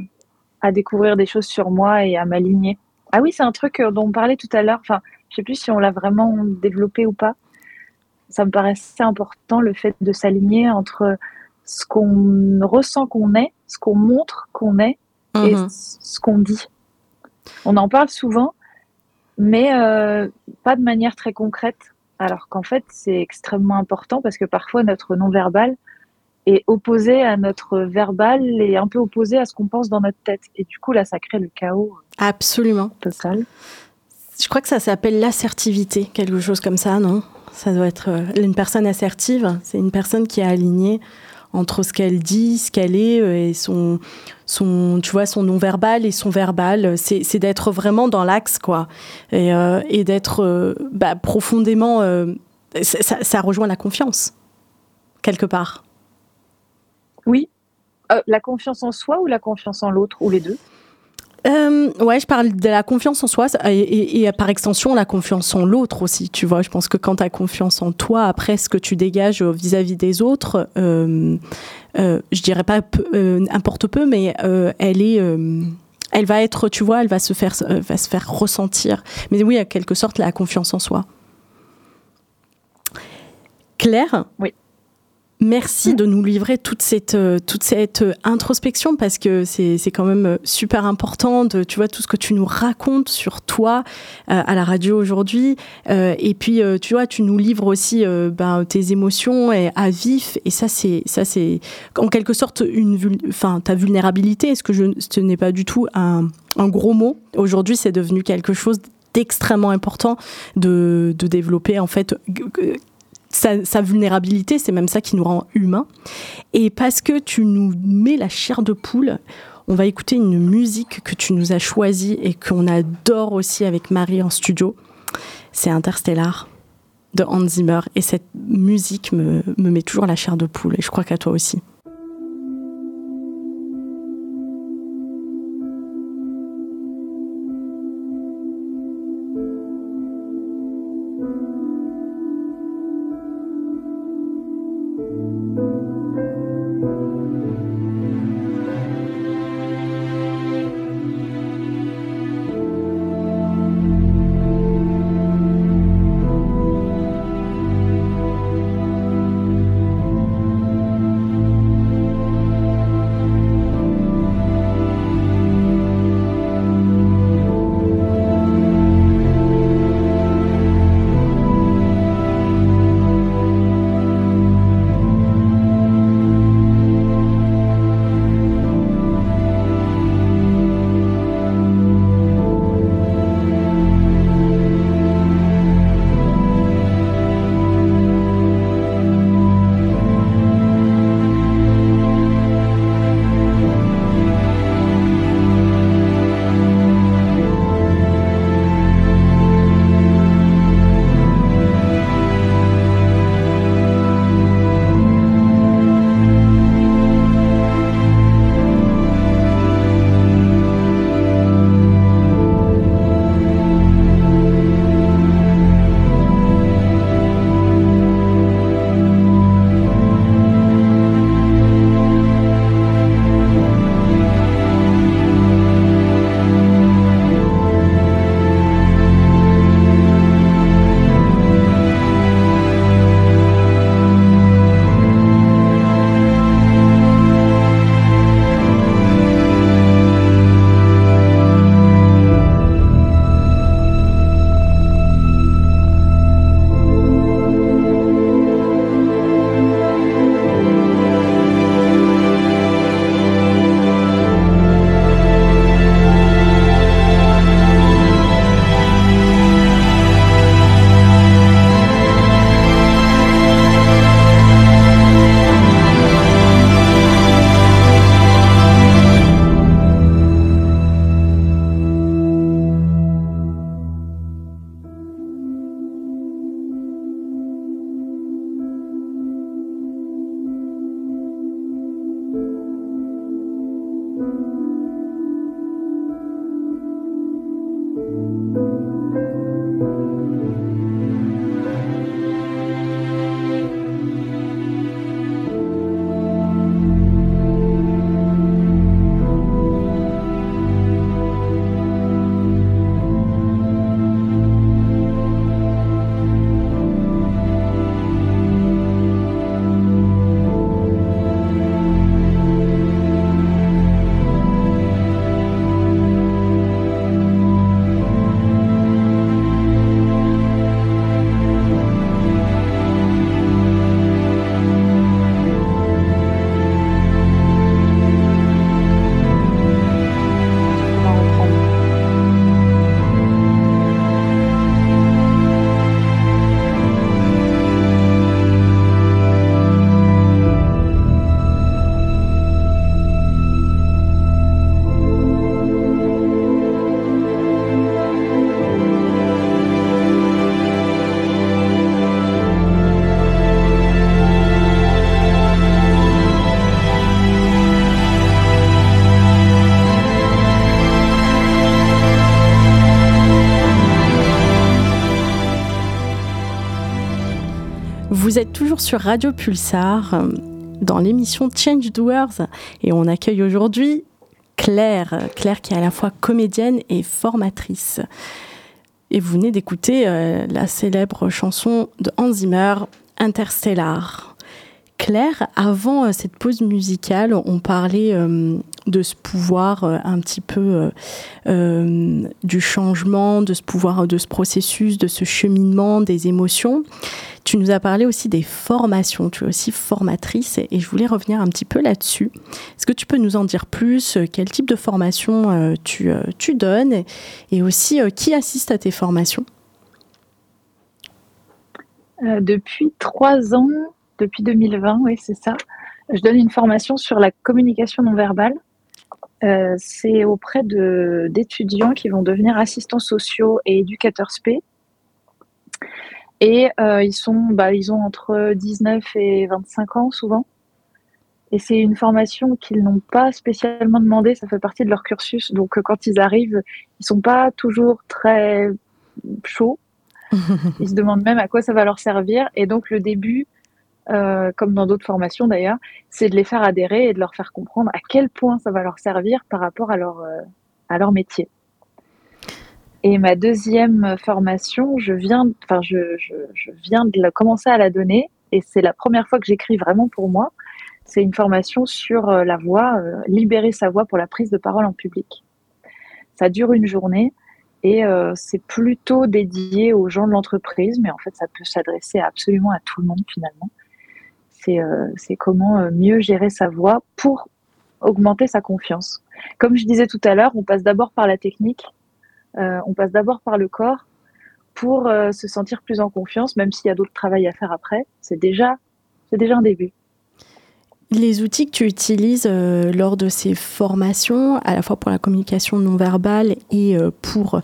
à découvrir des choses sur moi et à m'aligner. Ah oui, c'est un truc dont on parlait tout à l'heure. Enfin, je sais plus si on l'a vraiment développé ou pas. Ça me paraissait important le fait de s'aligner entre ce qu'on ressent qu'on est, ce qu'on montre qu'on est et
Mhm.
ce qu'on dit. On en parle souvent, mais euh, pas de manière très concrète. Alors qu'en fait, c'est extrêmement important parce que parfois notre non-verbal est opposé à notre verbal et un peu opposé à ce qu'on pense dans notre tête. Et du coup, là, ça crée le chaos
Absolument.
total.
Je crois que ça s'appelle l'assertivité, quelque chose comme ça, non? Ça doit être euh, une personne assertive. C'est une personne qui est alignée entre ce qu'elle dit, ce qu'elle est euh, et son, son, tu vois, son non-verbal et son verbal. C'est d'être vraiment dans l'axe, quoi. Et, euh, et d'être euh, bah, profondément. euh, ça rejoint la confiance, quelque part.
Oui. Euh, la confiance en soi ou la confiance en l'autre ou les deux?
Euh, ouais, je parle de la confiance en soi et, et- et par extension la confiance en l'autre aussi. Tu vois, je pense que quand tu as confiance en toi, après ce que tu dégages euh, vis-à-vis des autres, euh, euh, je dirais pas euh, n'importe peu, mais euh, elle est, euh, elle va être, tu vois, elle va se faire, euh, va se faire ressentir. Mais oui, à quelque sorte, la confiance en soi. Claire?
Oui.
Merci de nous livrer toute cette, euh, toute cette euh, introspection parce que c'est c'est quand même euh, super important de, tu vois, tout ce que tu nous racontes sur toi euh, à la radio aujourd'hui. Euh, et puis, euh, tu vois, tu nous livres aussi ben, tes émotions et, à vif. Et ça, c'est ça c'est en quelque sorte une, enfin, ta vulnérabilité. Est-ce que je, ce n'est pas du tout un, un gros mot? Aujourd'hui, c'est devenu quelque chose d'extrêmement important de, de développer en fait sa, vulnérabilité, c'est même ça qui nous rend humains. Et parce que tu nous mets la chair de poule, on va écouter une musique que tu nous as choisie et qu'on adore aussi avec Marie en studio. C'est Interstellar de Hans Zimmer. Et cette musique me, me met toujours la chair de poule. Et je crois qu'à toi aussi. Sur Radio Pulsar euh, dans l'émission Change Doers et on accueille aujourd'hui Claire. Claire qui est à la fois comédienne et formatrice. Et vous venez d'écouter euh, la célèbre chanson de Hans Zimmer, Interstellar. Claire, avant euh, cette pause musicale, on parlait de ce pouvoir un petit peu du changement, de ce pouvoir, de ce processus, de ce cheminement des émotions. Tu nous as parlé aussi des formations, tu es aussi formatrice et, je voulais revenir un petit peu là-dessus. Est-ce que tu peux nous en dire plus Quel type de formation tu, tu donnes et aussi qui assiste à tes formations?
Depuis trois ans, depuis 2020, oui, c'est ça. Je donne une formation sur la communication non verbale. Euh, c'est auprès d'étudiants qui vont devenir assistants sociaux et éducateurs SP. Et euh, ils, sont, bah, ils ont entre 19 et 25 ans souvent. Et c'est une formation qu'ils n'ont pas spécialement demandé, ça fait partie de leur cursus. Donc euh, quand ils arrivent, ils sont pas toujours très chauds. ils se demandent même à quoi ça va leur servir. Et donc le début, euh, comme dans d'autres formations d'ailleurs, c'est de les faire adhérer et de leur faire comprendre à quel point ça va leur servir par rapport à leur, euh, à leur métier. Et ma deuxième formation, je viens, enfin, je, viens de commencer à la donner et c'est la première fois que j'écris vraiment pour moi. C'est une formation sur euh, la voix, libérer sa voix pour la prise de parole en public. Ça dure une journée et c'est plutôt dédié aux gens de l'entreprise, mais en fait, ça peut s'adresser absolument à tout le monde finalement. Euh, c'est comment euh, mieux gérer sa voix pour augmenter sa confiance. Comme je disais tout à l'heure, on passe d'abord par la technique, euh, on passe d'abord par le corps pour se sentir plus en confiance, même s'il y a d'autres travail à faire après. C'est déjà, c'est déjà un début.
Les outils que tu utilises euh, lors de ces formations, à la fois pour la communication non verbale et euh, pour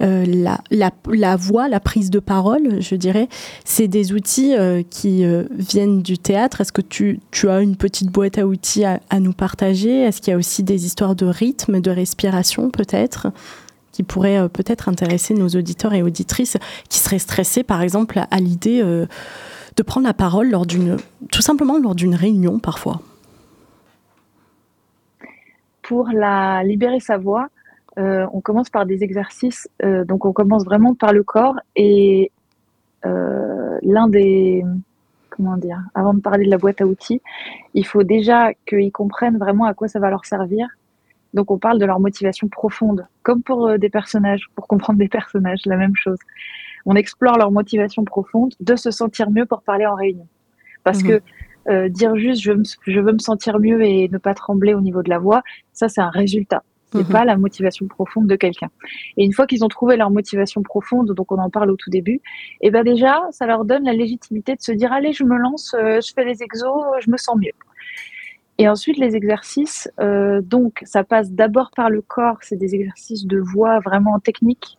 euh, la, voix, la prise de parole, je dirais, c'est des outils qui viennent du théâtre. Est-ce que tu, tu, as une petite boîte à outils à, à nous partager? Est-ce qu'il y a aussi des histoires de rythme, de respiration peut-être? Qui pourraient peut-être intéresser nos auditeurs et auditrices qui seraient stressés par exemple à l'idée de prendre la parole lors d'une, tout simplement lors d'une réunion parfois
Pour la libérer sa voix, euh, on commence par des exercices. Euh, donc on commence vraiment par le corps et euh, l'un des comment dire, avant de parler de la boîte à outils, il faut déjà qu'ils comprennent vraiment à quoi ça va leur servir. Donc on parle de leur motivation profonde, comme pour des personnages, pour comprendre des personnages, la même chose on explore leur motivation profonde de se sentir mieux pour parler en réunion. Parce mhm. que euh, dire juste je veux, me, sentir mieux et ne pas trembler au niveau de la voix, ça c'est un résultat. C'est n'est mhm. pas la motivation profonde de quelqu'un. Et une fois qu'ils ont trouvé leur motivation profonde, donc on en parle au tout début, et eh ben déjà ça leur donne la légitimité de se dire allez je me lance, euh, je fais les exos, je me sens mieux. Et ensuite les exercices, euh, donc ça passe d'abord par le corps, c'est des exercices de voix vraiment techniques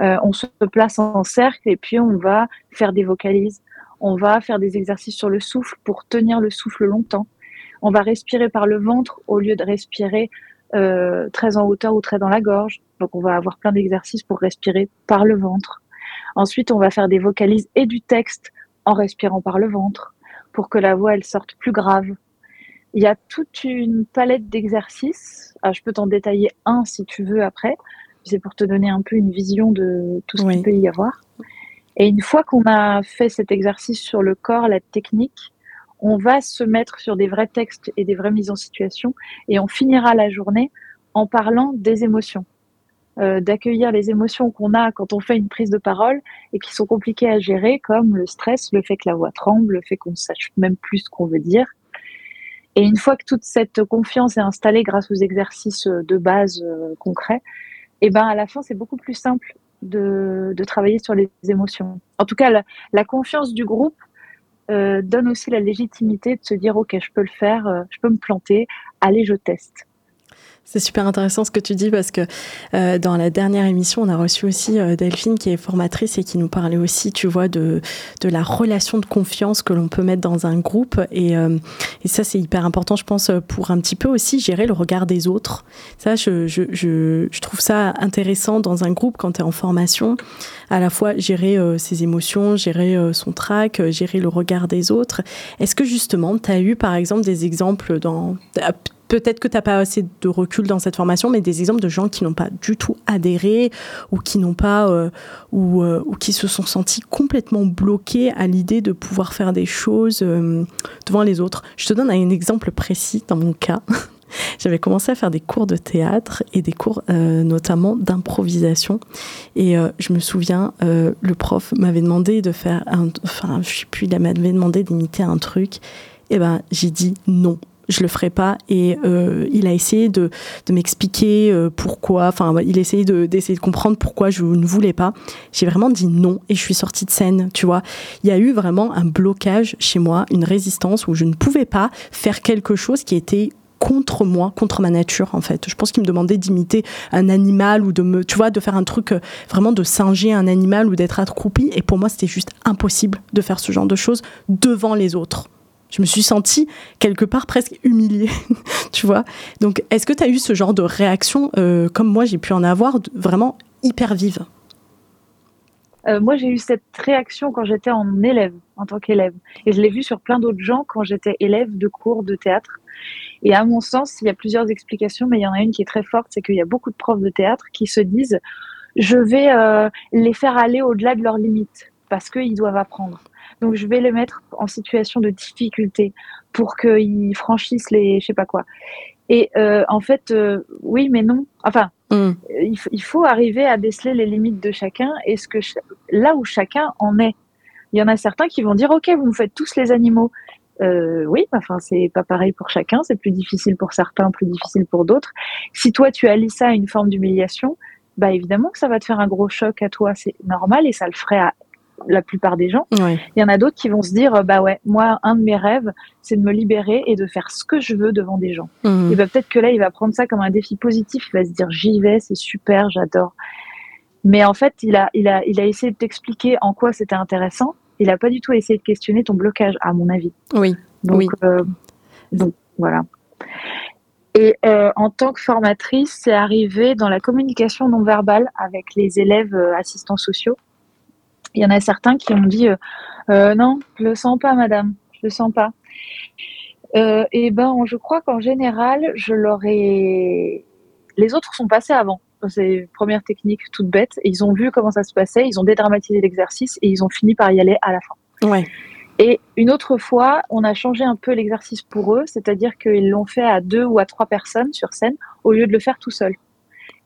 euh, on se place en cercle et puis on va faire des vocalises. On va faire des exercices sur le souffle pour tenir le souffle longtemps. On va respirer par le ventre au lieu de respirer euh, très en hauteur ou très dans la gorge. Donc on va avoir plein d'exercices pour respirer par le ventre. Ensuite, on va faire des vocalises et du texte en respirant par le ventre pour que la voix elle sorte plus grave. Il y a toute une palette d'exercices. Ah, je peux t'en détailler un si tu veux après, c'est pour te donner un peu une vision de tout ce qu'il peut y avoir. Et une fois qu'on a fait cet exercice sur le corps, la technique, on va se mettre sur des vrais textes et des vraies mises en situation et on finira la journée en parlant des émotions. Euh, d'accueillir les émotions qu'on a quand on fait une prise de parole et qui sont compliquées à gérer, comme le stress, le fait que la voix tremble, le fait qu'on ne sache même plus ce qu'on veut dire. Et une fois que toute cette confiance est installée grâce aux exercices de base euh, concrets, et ben à la fin, c'est beaucoup plus simple de, travailler sur les émotions. En tout cas, la, confiance du groupe euh, donne aussi la légitimité de se dire ok, je peux le faire, euh, je peux me planter, allez, je teste.
C'est super intéressant ce que tu dis parce que euh, dans la dernière émission, on a reçu aussi euh, Delphine qui est formatrice et qui nous parlait aussi, tu vois, de, de la relation de confiance que l'on peut mettre dans un groupe. Et, euh, et ça, c'est hyper important, je pense, pour un petit peu aussi gérer le regard des autres. Ça, je, je, je, je trouve ça intéressant dans un groupe quand tu es en formation, à la fois gérer ses émotions, gérer son trac, gérer le regard des autres. Est-ce que justement, tu as eu par exemple des exemples dans peut-être que tu n'as pas assez de recul dans cette formation, mais des exemples de gens qui n'ont pas du tout adhéré ou qui n'ont pas euh, euh, ou, qui se sont sentis complètement bloqués à l'idée de pouvoir faire des choses euh, devant les autres. Je te donne un exemple précis dans mon cas. J'avais commencé à faire des cours de théâtre et des cours notamment d'improvisation. Et je me souviens, le prof m'avait demandé de faire enfin, je il m'avait demandé d'imiter un truc. Et ben, j'ai dit non je le ferai pas. Et euh, il a essayé de, de m'expliquer euh, pourquoi. Enfin, il a essayé d'essayer de, comprendre pourquoi je ne voulais pas. J'ai vraiment dit non et je suis sortie de scène. Tu vois, il y a eu vraiment un blocage chez moi, une résistance où je ne pouvais pas faire quelque chose qui était contre moi, contre ma nature en fait. Je pense qu'il me demandait d'imiter un animal ou de me, tu vois, de faire un truc euh, vraiment de singer un animal ou d'être accroupi. Et pour moi, c'était juste impossible de faire ce genre de choses devant les autres je me suis sentie quelque part presque humiliée, tu vois. Donc, est-ce que tu as eu ce genre de réaction, euh, comme moi j'ai pu en avoir, vraiment hyper vive?
Euh, moi, j'ai eu cette réaction quand j'étais en élève, en tant qu'élève. Et je l'ai vu sur plein d'autres gens quand j'étais élève de cours de théâtre. Et à mon sens, il y a plusieurs explications, mais il y en a une qui est très forte, c'est qu'il y a beaucoup de profs de théâtre qui se disent, je vais euh, les faire aller au-delà de leurs limites, parce qu'ils doivent apprendre. Donc je vais les mettre en situation de difficulté pour qu'ils franchissent les je sais pas quoi. Et euh, en fait, euh, oui, mais non. Enfin, mm. il, faut arriver à déceler les limites de chacun et ce que là où chacun en est. Il y en a certains qui vont dire OK, vous me faites tous les animaux. Euh, oui, enfin c'est pas pareil pour chacun, c'est plus difficile pour certains, plus difficile pour d'autres. Si toi tu allies ça à une forme d'humiliation, bah évidemment que ça va te faire un gros choc à toi, c'est normal et ça le ferait à la plupart des gens. Il y en a d'autres qui vont se dire, bah ouais, moi, un de mes rêves, c'est de me libérer et de faire ce que je veux devant des gens. Mmh. Et bah, peut-être que là, il va prendre ça comme un défi positif. Il va se dire, j'y vais, c'est super, j'adore. Mais en fait, il a, il a, il a essayé de t'expliquer en quoi c'était intéressant. Il n'a pas du tout essayé de questionner ton blocage, à mon avis.
Oui.
Donc,
oui.
Euh, donc voilà. Et euh, en tant que formatrice, c'est arrivé dans la communication non verbale avec les élèves euh, assistants sociaux. Il y en a certains qui ont dit euh, euh, non, je le sens pas, madame, je le sens pas. Euh, et ben, je crois qu'en général, je leur ai. Les autres sont passés avant. C'est première technique toute bête. Et ils ont vu comment ça se passait, ils ont dédramatisé l'exercice et ils ont fini par y aller à la fin.
Ouais.
Et une autre fois, on a changé un peu l'exercice pour eux, c'est-à-dire qu'ils l'ont fait à deux ou à trois personnes sur scène au lieu de le faire tout seul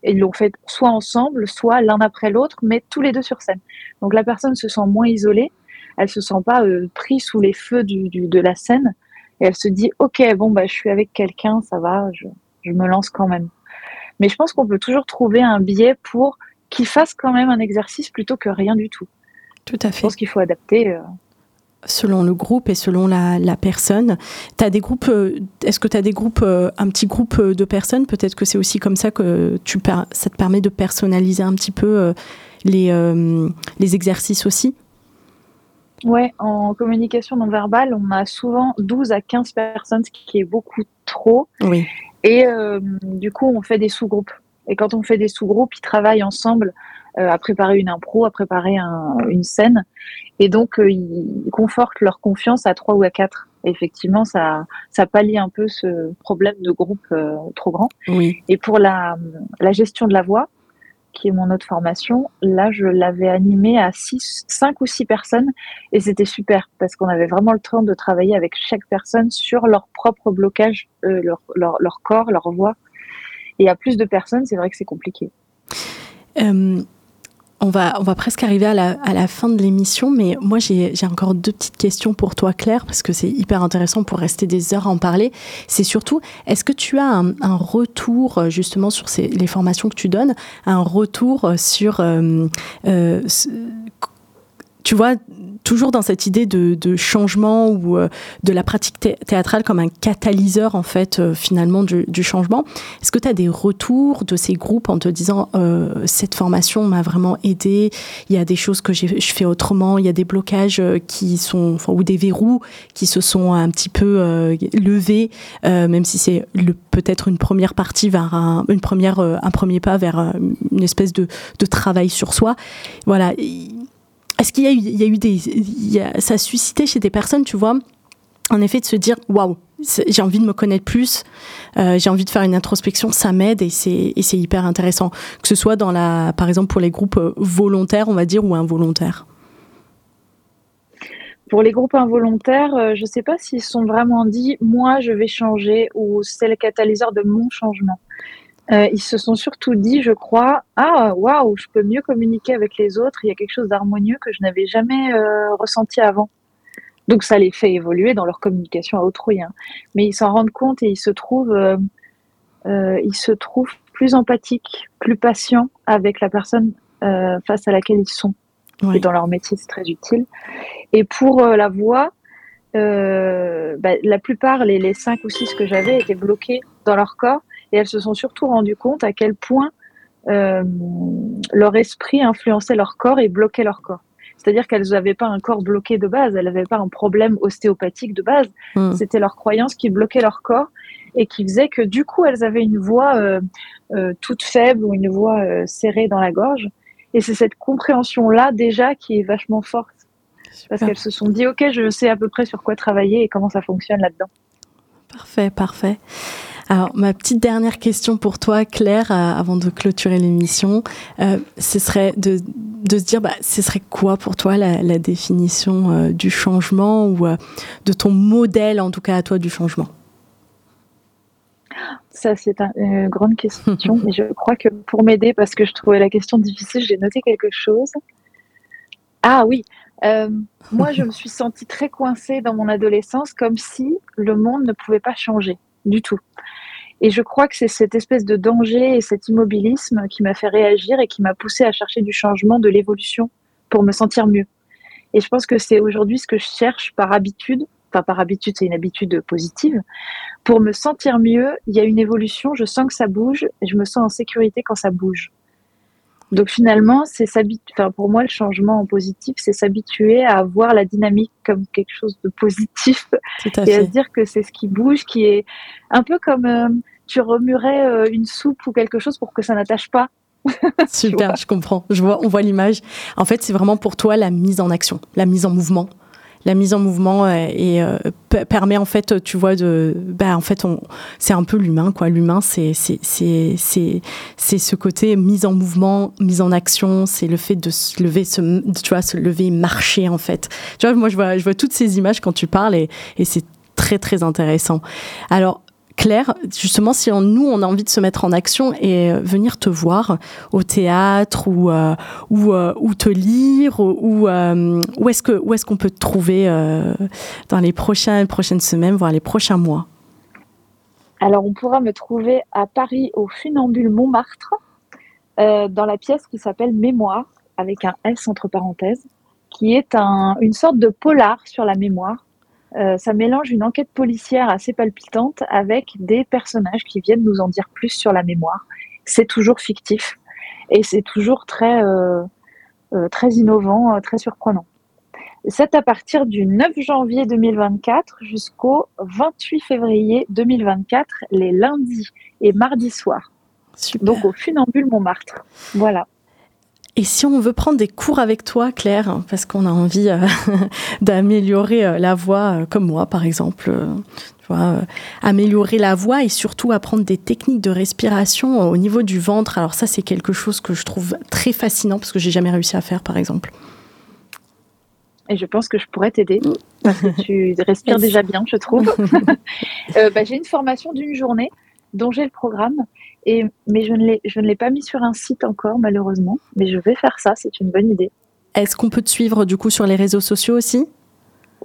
ils l'ont fait soit ensemble, soit l'un après l'autre, mais tous les deux sur scène. Donc la personne se sent moins isolée, elle se sent pas euh, prise sous les feux du, de la scène, et elle se dit ok bon bah je suis avec quelqu'un, ça va, je, je, me lance quand même. Mais je pense qu'on peut toujours trouver un biais pour qu'il fasse quand même un exercice plutôt que rien du tout.
Tout à fait.
Je pense qu'il faut adapter. Euh,
selon le groupe et selon la, personne. As des groupes, euh, est-ce que tu as des groupes, euh, un petit groupe euh, de personnes? Peut-être que c'est aussi comme ça que tu ça te permet de personnaliser un petit peu les, les exercices aussi?
Ouais, en communication non verbale, on a souvent 12 à 15 personnes, ce qui est beaucoup trop.
Oui.
Et du coup, on fait des sous-groupes. Et quand on fait des sous-groupes, ils travaillent ensemble à préparer une impro, à préparer une scène. Et donc, euh, ils confortent leur confiance à trois ou à quatre. effectivement, ça, ça pallie un peu ce problème de groupe euh, trop grand.
Oui.
Et pour la, la gestion de la voix, qui est mon autre formation, là, je l'avais animé à six, cinq ou six personnes et c'était super parce qu'on avait vraiment le temps de travailler avec chaque personne sur leur propre blocage, leur, leur, leur, corps, leur voix. Et à plus de personnes, c'est vrai que c'est compliqué.
Euh, on va, presque arriver à la, fin de l'émission, mais moi j'ai encore deux petites questions pour toi, Claire, parce que c'est hyper intéressant pour rester des heures à en parler. C'est surtout, est-ce que tu as un, retour euh, justement sur les formations que tu donnes, un retour sur euh, euh, tu vois, toujours dans cette idée de, changement ou euh, de la pratique théâtrale comme un catalyseur en fait euh, finalement du, changement. Est-ce que tu as des retours de ces groupes en te disant euh, cette formation m'a vraiment aidé, il y a des choses que je fais autrement, il y a des blocages qui sont ou des verrous qui se sont un petit peu levés, même si c'est peut-être une première partie vers un, une première, un premier pas vers une espèce de, de travail sur soi. Voilà est-ce qu'il y a eu, il a eu des, ça a suscité chez des personnes, tu vois, en effet, de se dire, waouh, j'ai envie de me connaître plus, euh, j'ai envie de faire une introspection, ça m'aide et c'est, et c'est hyper intéressant. Que ce soit dans la, par exemple, pour les groupes euh, volontaires, on va dire, ou involontaires.
Pour les groupes involontaires, euh, je ne sais pas s'ils sont vraiment dit, moi, je vais changer ou c'est le catalyseur de mon changement. Euh, ils se sont surtout dit, je crois, ah waouh, je peux mieux communiquer avec les autres. Il y a quelque chose d'harmonieux que je n'avais jamais euh, ressenti avant. Donc ça les fait évoluer dans leur communication à autrui. Hein. Mais ils s'en rendent compte et ils se trouvent, euh, ils se trouvent plus empathiques, plus patients avec la personne face à laquelle ils sont. Et dans leur métier, c'est très utile. Et pour la voix, bah, la plupart, les, les cinq ou six que j'avais étaient bloqués dans leur corps et elles se sont surtout rendues compte à quel point euh, leur esprit influençait leur corps et bloquait leur corps. C'est-à-dire qu'elles n'avaient pas un corps bloqué de base, elles n'avaient pas un problème ostéopathique de base. Hmm. C'était leur croyance qui bloquait leur corps et qui faisait que du coup elles avaient une voix euh, euh, toute faible ou une voix serrée dans la gorge. Et c'est cette compréhension-là déjà qui est vachement forte. Parce qu'elles se sont dit, OK, je sais à peu près sur quoi travailler et comment ça fonctionne là-dedans.
Parfait, parfait. Alors, ma petite dernière question pour toi, Claire, euh, avant de clôturer l'émission, euh, ce serait de, de, se dire, bah, ce serait quoi pour toi la, la définition euh, du changement ou de ton modèle, en tout cas à toi, du changement?
Ça, c'est une grande question. mais je crois que pour m'aider, parce que je trouvais la question difficile, j'ai noté quelque chose. Ah oui, moi, je me suis sentie très coincée dans mon adolescence, comme si le monde ne pouvait pas changer du tout. Et je crois que c'est cette espèce de danger et cet immobilisme qui m'a fait réagir et qui m'a poussé à chercher du changement, de l'évolution pour me sentir mieux. Et je pense que c'est aujourd'hui ce que je cherche par habitude, enfin par habitude c'est une habitude positive, pour me sentir mieux, il y a une évolution, je sens que ça bouge et je me sens en sécurité quand ça bouge. Donc finalement, c'est enfin pour moi le changement en positif, c'est s'habituer à voir la dynamique comme quelque chose de positif et à se dire que c'est ce qui bouge, qui est un peu comme euh, tu remuerais euh, une soupe ou quelque chose pour que ça n'attache pas.
Super, je comprends. Je vois, on voit l'image. En fait, c'est vraiment pour toi la mise en action, la mise en mouvement la mise en mouvement euh, euh, permet en fait, tu vois, de, bah, en fait, c'est un peu l'humain, quoi. L'humain, c'est c'est c'est c'est ce côté mise en mouvement, mise en action, c'est le fait de se lever, se, tu vois, se lever, marcher en fait. Tu vois, moi je vois je vois toutes ces images quand tu parles et, et c'est très très intéressant. Alors Claire, justement, si nous, on a envie de se mettre en action et euh, venir te voir au théâtre ou, euh, euh, te lire, ou, où est-ce qu'on est qu'on peut te trouver dans les prochaines, prochaines semaines, voire les prochains mois?
Alors, on pourra me trouver à Paris au Funambule Montmartre, dans la pièce qui s'appelle Mémoire, avec un S entre parenthèses, qui est un, une sorte de polar sur la mémoire euh, ça mélange une enquête policière assez palpitante avec des personnages qui viennent nous en dire plus sur la mémoire. C'est toujours fictif et c'est toujours très, euh, euh, très innovant, très surprenant. C'est à partir du 9 janvier 2024 jusqu'au 28 février 2024, les lundis et mardis soirs. Donc au Funambule Montmartre. Voilà.
Et si on veut prendre des cours avec toi, Claire, parce qu'on a envie euh, d'améliorer euh, la voix, euh, comme moi par exemple, tu vois, améliorer la voix et surtout apprendre des techniques de respiration au niveau du ventre. Alors ça, c'est quelque chose que je trouve très fascinant parce que j'ai jamais réussi à faire, par exemple.
Et je pense que je pourrais t'aider parce que tu respires déjà bien, je trouve. bah, j'ai une formation d'une journée dont j'ai le programme mais je ne l'ai pas mis sur un site encore, malheureusement. Mais je vais faire ça, c'est une bonne idée.
Est-ce qu'on peut te suivre du coup sur les réseaux sociaux aussi?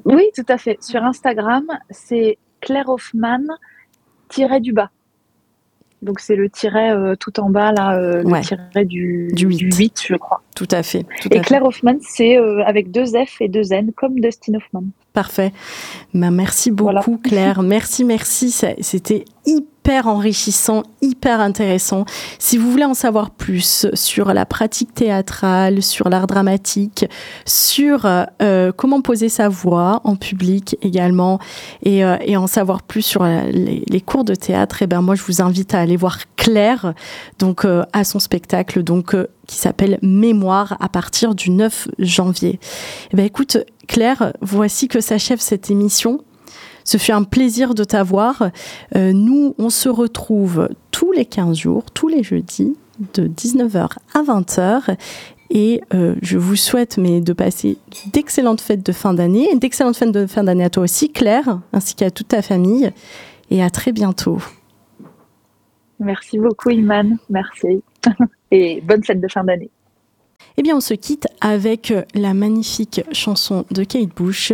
Oui, tout à fait. Sur Instagram, c'est Claire Hoffman du bas. Donc c'est le tiret euh, tout en bas, là, euh, le tiret du,
du 8.
je crois.
Tout à fait.
et Claire Hoffman, c'est avec deux F et deux N, comme Dustin Hoffman.
Parfait. Bah, merci beaucoup, Claire. merci, merci. C'était hyper hyper enrichissant, hyper intéressant. Si vous voulez en savoir plus sur la pratique théâtrale, sur l'art dramatique, sur euh, comment poser sa voix en public également, et, euh, en savoir plus sur les, cours de théâtre, et eh ben moi je vous invite à aller voir Claire, donc euh, à son spectacle, donc qui s'appelle Mémoire à partir du 9 janvier. Eh ben écoute, Claire, voici que s'achève cette émission. Ce fut un plaisir de t'avoir. Euh, nous, on se retrouve tous les 15 jours, tous les jeudis, de 19h à 20h. Et euh, je vous souhaite mais, de passer d'excellentes fêtes de fin d'année, d'excellentes fêtes de fin d'année à toi aussi, Claire, ainsi qu'à toute ta famille. Et à très bientôt.
Merci beaucoup, Iman. Merci. Et bonne fête de fin d'année.
Eh bien, on se quitte avec la magnifique chanson de Kate Bush,